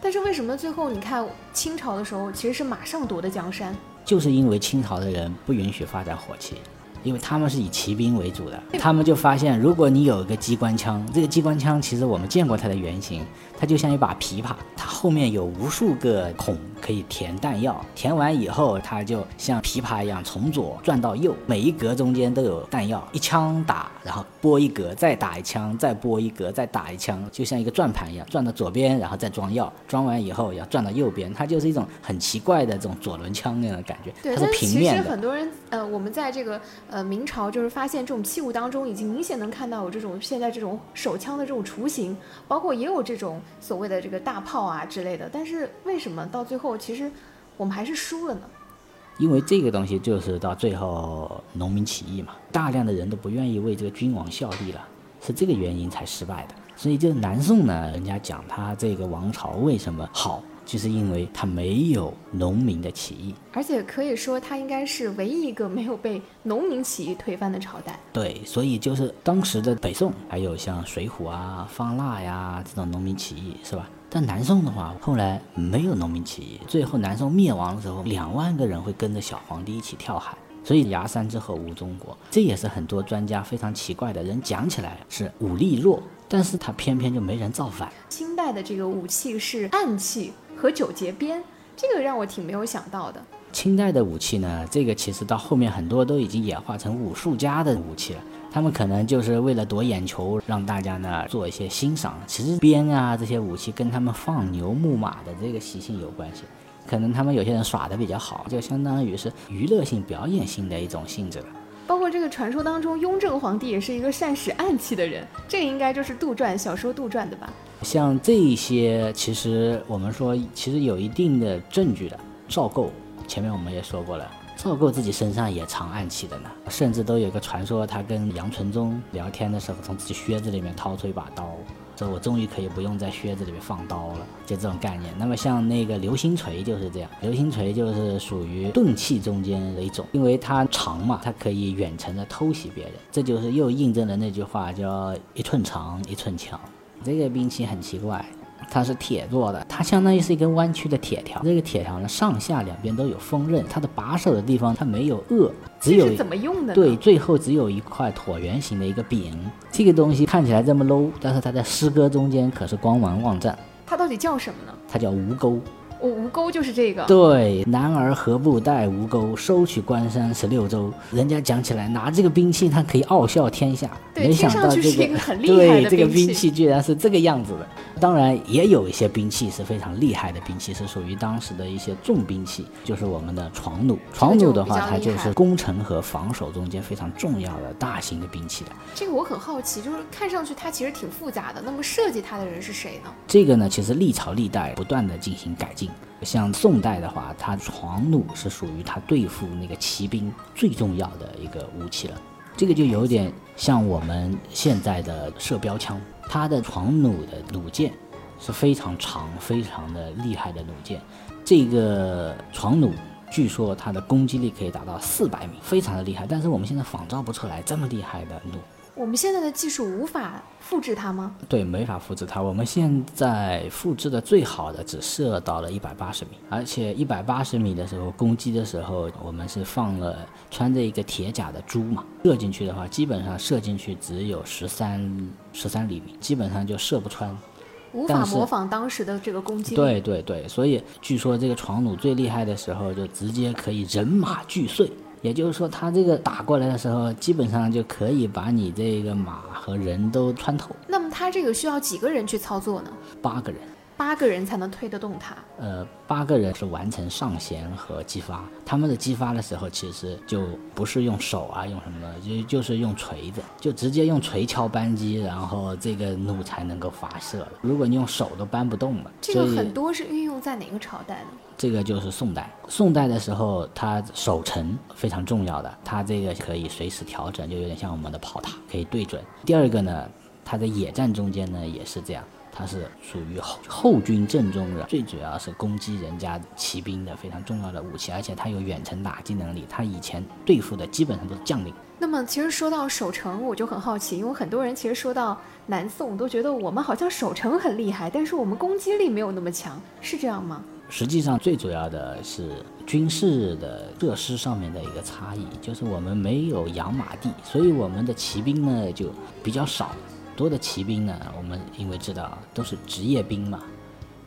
但是为什么最后你看清朝的时候，其实是马上夺的江山？就是因为清朝的人不允许发展火器，因为他们是以骑兵为主的，他们就发现，如果你有一个机关枪，这个机关枪其实我们见过它的原型，它就像一把琵琶，它后面有无数个孔。可以填弹药，填完以后，它就像琵琶一样从左转到右，每一格中间都有弹药，一枪打，然后拨一格，再打一枪，再拨一格，再打一枪，就像一个转盘一样，转到左边，然后再装药，装完以后要转到右边，它就是一种很奇怪的这种左轮枪那样的感觉。对，它是平面的。其实很多人，呃，我们在这个呃明朝就是发现这种器物当中，已经明显能看到有这种现在这种手枪的这种雏形，包括也有这种所谓的这个大炮啊之类的。但是为什么到最后？其实我们还是输了呢，因为这个东西就是到最后农民起义嘛，大量的人都不愿意为这个君王效力了，是这个原因才失败的。所以就南宋呢，人家讲他这个王朝为什么好。就是因为它没有农民的起义，而且可以说它应该是唯一一个没有被农民起义推翻的朝代。对，所以就是当时的北宋还有像水浒啊、方腊呀这种农民起义，是吧？但南宋的话，后来没有农民起义，最后南宋灭亡的时候，两万个人会跟着小皇帝一起跳海，所以崖山之后无中国，这也是很多专家非常奇怪的人讲起来是武力弱，但是他偏偏就没人造反。清代的这个武器是暗器。和九节鞭，这个让我挺没有想到的。清代的武器呢，这个其实到后面很多都已经演化成武术家的武器了。他们可能就是为了夺眼球，让大家呢做一些欣赏。其实鞭啊这些武器跟他们放牛牧马的这个习性有关系。可能他们有些人耍的比较好，就相当于是娱乐性、表演性的一种性质了。包括这个传说当中，雍正皇帝也是一个善使暗器的人，这个应该就是杜撰小说杜撰的吧？像这一些，其实我们说，其实有一定的证据的。赵构，前面我们也说过了，赵构自己身上也藏暗器的呢，甚至都有个传说，他跟杨纯忠聊天的时候，从自己靴子里面掏出一把刀，说我终于可以不用在靴子里面放刀了，就这种概念。那么像那个流星锤就是这样，流星锤就是属于钝器中间的一种，因为它长嘛，它可以远程的偷袭别人，这就是又印证了那句话，叫一寸长一寸强。这个兵器很奇怪，它是铁做的，它相当于是一根弯曲的铁条。这个铁条呢，上下两边都有锋刃，它的把手的地方它没有颚，只有怎么用的？对，最后只有一块椭圆形的一个柄。这个东西看起来这么 low，但是它在诗歌中间可是光芒万丈。它到底叫什么呢？它叫吴钩。我吴钩就是这个。对，男儿何不带吴钩，收取关山十六州。人家讲起来拿这个兵器，他可以傲笑天下。对，没想到这听上去是一个很厉害对这个兵器居然是这个样子的。当然，也有一些兵器是非常厉害的兵器，是属于当时的一些重兵器，就是我们的床弩。床弩的话，它就是攻城和防守中间非常重要的大型的兵器的。这个我很好奇，就是看上去它其实挺复杂的。那么设计它的人是谁呢？这个呢，其实历朝历代不断的进行改进。像宋代的话，它床弩是属于它对付那个骑兵最重要的一个武器了。这个就有点像我们现在的射标枪，它的床弩的弩箭是非常长、非常的厉害的弩箭。这个床弩据说它的攻击力可以达到四百米，非常的厉害。但是我们现在仿造不出来这么厉害的弩。我们现在的技术无法复制它吗？对，没法复制它。我们现在复制的最好的只射到了一百八十米，而且一百八十米的时候攻击的时候，我们是放了穿着一个铁甲的猪嘛，射进去的话，基本上射进去只有十三十三厘米，基本上就射不穿。无法模仿当时的这个攻击力。对对对，所以据说这个床弩最厉害的时候，就直接可以人马俱碎。也就是说，他这个打过来的时候，基本上就可以把你这个马和人都穿透，那么它这个需要几个人去操作呢？八个人。八个人才能推得动它。呃，八个人是完成上弦和激发。他们的激发的时候，其实就不是用手啊，用什么的，就就是用锤子，就直接用锤敲扳机，然后这个弩才能够发射了。如果你用手都搬不动了，这个很多是运用在哪个朝代呢？这个就是宋代。宋代的时候，它守城非常重要的，它这个可以随时调整，就有点像我们的炮塔，可以对准。第二个呢，它在野战中间呢也是这样，它是属于后后军阵中的，最主要是攻击人家骑兵的非常重要的武器，而且它有远程打击能力。它以前对付的基本上都是将领。那么其实说到守城，我就很好奇，因为很多人其实说到南宋都觉得我们好像守城很厉害，但是我们攻击力没有那么强，是这样吗？实际上，最主要的是军事的设施上面的一个差异，就是我们没有养马地，所以我们的骑兵呢就比较少。多的骑兵呢，我们因为知道都是职业兵嘛，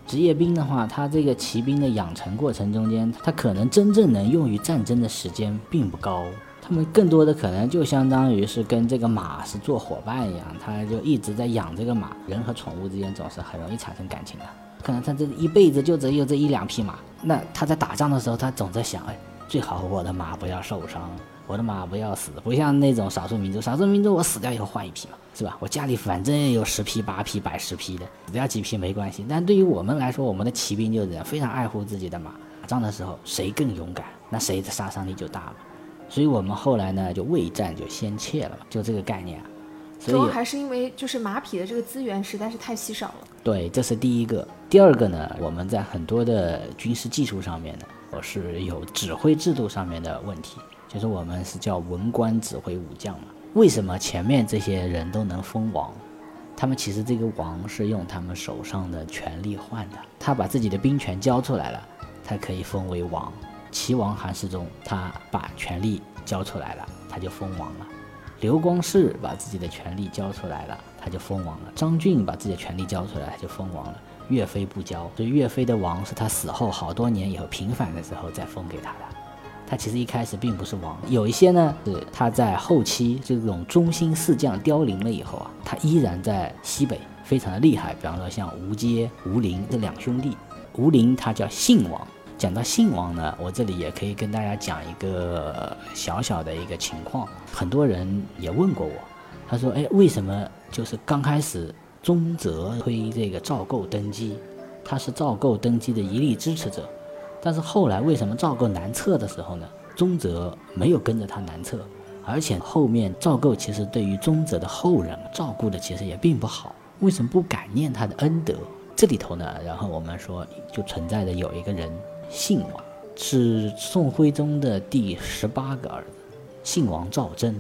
职业兵的话，他这个骑兵的养成过程中间，他可能真正能用于战争的时间并不高。他们更多的可能就相当于是跟这个马是做伙伴一样，他就一直在养这个马。人和宠物之间总是很容易产生感情的。可能他这一辈子就只有这一两匹马，那他在打仗的时候，他总在想，哎，最好我的马不要受伤，我的马不要死，不像那种少数民族，少数民族我死掉以后换一批嘛，是吧？我家里反正有十匹、八匹、百十匹的，死掉几匹没关系。但对于我们来说，我们的骑兵就是这样，非常爱护自己的马。打仗的时候，谁更勇敢，那谁的杀伤力就大了。所以我们后来呢，就未战就先怯了嘛，就这个概念啊。所以主要还是因为就是马匹的这个资源实在是太稀少了。对，这是第一个。第二个呢，我们在很多的军事技术上面呢，我是有指挥制度上面的问题，就是我们是叫文官指挥武将嘛。为什么前面这些人都能封王？他们其实这个王是用他们手上的权力换的，他把自己的兵权交出来了，他可以封为王。齐王韩世忠，他把权力交出来了，他就封王了。刘光世把自己的权力交出来了，他就封王了；张俊把自己的权力交出来，他就封王了。岳飞不交，所以岳飞的王是他死后好多年以后平反的时候再封给他的。他其实一开始并不是王，有一些呢是他在后期这种中兴四将凋零了以后啊，他依然在西北非常的厉害。比方说像吴阶、吴林这两兄弟，吴林他叫信王。讲到信王呢，我这里也可以跟大家讲一个小小的一个情况。很多人也问过我，他说：“哎，为什么就是刚开始宗泽推这个赵构登基，他是赵构登基的一力支持者，但是后来为什么赵构南撤的时候呢，宗泽没有跟着他南撤，而且后面赵构其实对于宗泽的后人照顾的其实也并不好，为什么不感念他的恩德？这里头呢，然后我们说就存在着有一个人。”信王是宋徽宗的第十八个儿子，信王赵祯。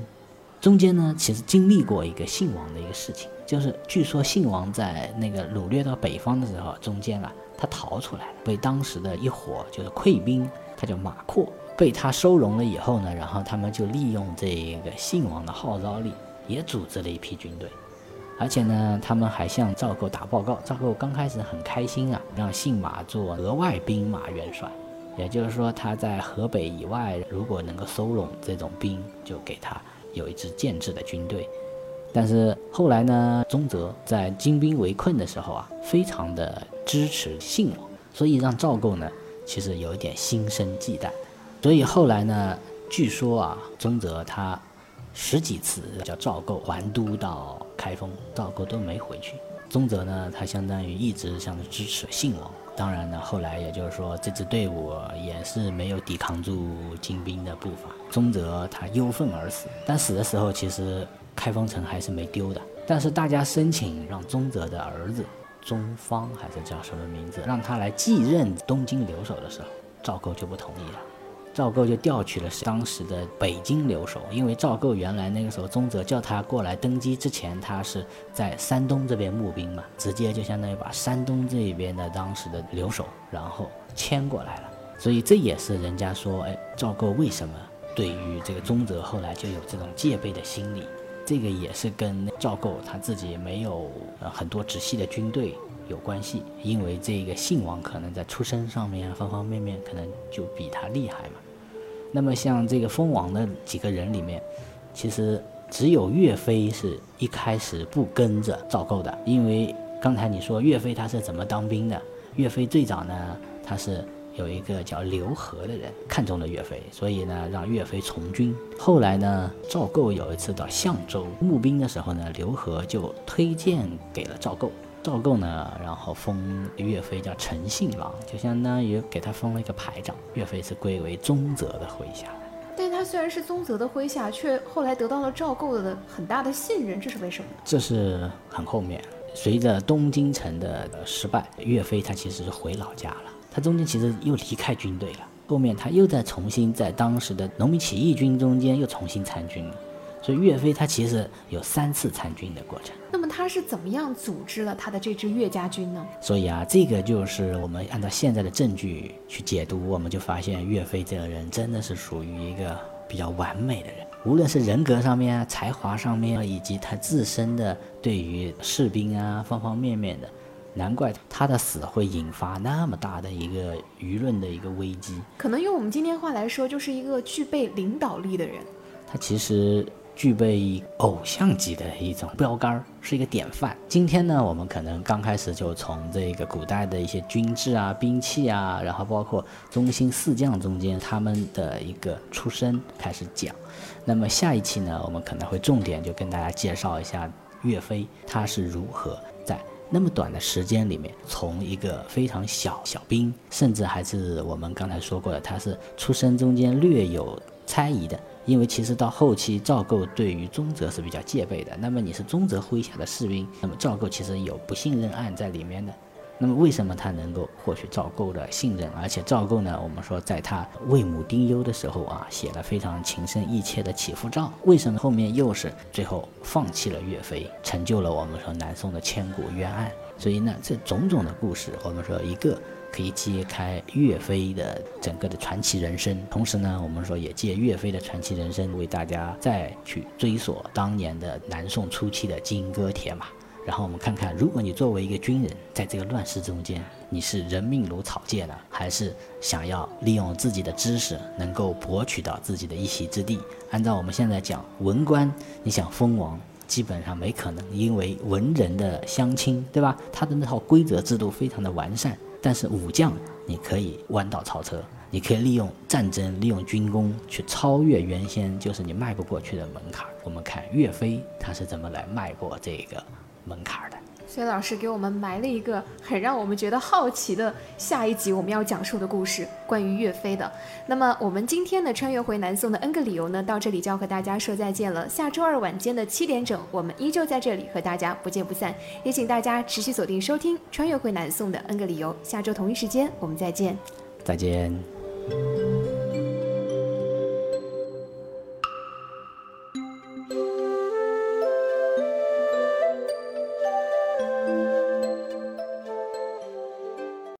中间呢，其实经历过一个信王的一个事情，就是据说信王在那个掳掠到北方的时候，中间啊，他逃出来了，被当时的一伙就是溃兵，他叫马扩，被他收容了以后呢，然后他们就利用这个信王的号召力，也组织了一批军队。而且呢，他们还向赵构打报告。赵构刚开始很开心啊，让信马做额外兵马元帅，也就是说他在河北以外，如果能够收拢这种兵，就给他有一支建制的军队。但是后来呢，宗泽在金兵围困的时候啊，非常的支持信王，所以让赵构呢，其实有一点心生忌惮。所以后来呢，据说啊，宗泽他十几次叫赵构还都到开封，赵构都没回去。宗泽呢，他相当于一直向着支持信王。当然呢，后来也就是说，这支队伍也是没有抵抗住金兵的步伐，宗泽他忧愤而死。但死的时候，其实。开封城还是没丢的，但是大家申请让宗泽的儿子宗方还是叫什么名字，让他来继任东京留守的时候，赵构就不同意了。赵构就调取了当时的北京留守，因为赵构原来那个时候宗泽叫他过来登基之前，他是在山东这边募兵嘛，直接就相当于把山东这边的当时的留守然后迁过来了。所以这也是人家说，哎，赵构为什么对于这个宗泽后来就有这种戒备的心理？这个也是跟赵构他自己没有呃很多直系的军队有关系，因为这个信王可能在出身上面方方面面可能就比他厉害嘛。那么像这个封王的几个人里面，其实只有岳飞是一开始不跟着赵构的，因为刚才你说岳飞他是怎么当兵的？岳飞最早呢他是。有一个叫刘和的人看中了岳飞，所以呢让岳飞从军。后来呢，赵构有一次到相州募兵的时候呢，刘和就推荐给了赵构。赵构呢，然后封岳飞叫陈信郎，就相当于给他封了一个排长。岳飞是归为宗泽的麾下。但他虽然是宗泽的麾下，却后来得到了赵构的很大的信任，这是为什么？这是很后面，随着东京城的失败，岳飞他其实是回老家了。他中间其实又离开军队了，后面他又在重新在当时的农民起义军中间又重新参军了，所以岳飞他其实有三次参军的过程。那么他是怎么样组织了他的这支岳家军呢？所以啊，这个就是我们按照现在的证据去解读，我们就发现岳飞这个人真的是属于一个比较完美的人，无论是人格上面啊、才华上面，以及他自身的对于士兵啊方方面面的。难怪他的死会引发那么大的一个舆论的一个危机。可能用我们今天话来说，就是一个具备领导力的人。他其实具备偶像级的一种标杆，是一个典范。今天呢，我们可能刚开始就从这个古代的一些军制啊、兵器啊，然后包括中兴四将中间他们的一个出身开始讲。那么下一期呢，我们可能会重点就跟大家介绍一下岳飞他是如何。那么短的时间里面，从一个非常小小兵，甚至还是我们刚才说过的，他是出身中间略有猜疑的，因为其实到后期赵构对于宗泽是比较戒备的。那么你是宗泽麾下的士兵，那么赵构其实有不信任案在里面的。那么为什么他能够获取赵构的信任？而且赵构呢，我们说在他为母丁忧的时候啊，写了非常情深意切的祈福诏。为什么后面又是最后放弃了岳飞，成就了我们说南宋的千古冤案？所以呢，这种种的故事，我们说一个可以揭开岳飞的整个的传奇人生，同时呢，我们说也借岳飞的传奇人生为大家再去追索当年的南宋初期的金戈铁马。然后我们看看，如果你作为一个军人，在这个乱世中间，你是人命如草芥呢，还是想要利用自己的知识能够博取到自己的一席之地？按照我们现在讲，文官你想封王，基本上没可能，因为文人的相亲，对吧？他的那套规则制度非常的完善。但是武将，你可以弯道超车，你可以利用战争、利用军功去超越原先就是你迈不过去的门槛。我们看岳飞他是怎么来迈过这个。门槛的，所以老师给我们埋了一个很让我们觉得好奇的下一集我们要讲述的故事，关于岳飞的。那么我们今天的穿越回南宋的 N 个理由呢，到这里就要和大家说再见了。下周二晚间的七点整，我们依旧在这里和大家不见不散。也请大家持续锁定收听穿越回南宋的 N 个理由，下周同一时间我们再见，再见。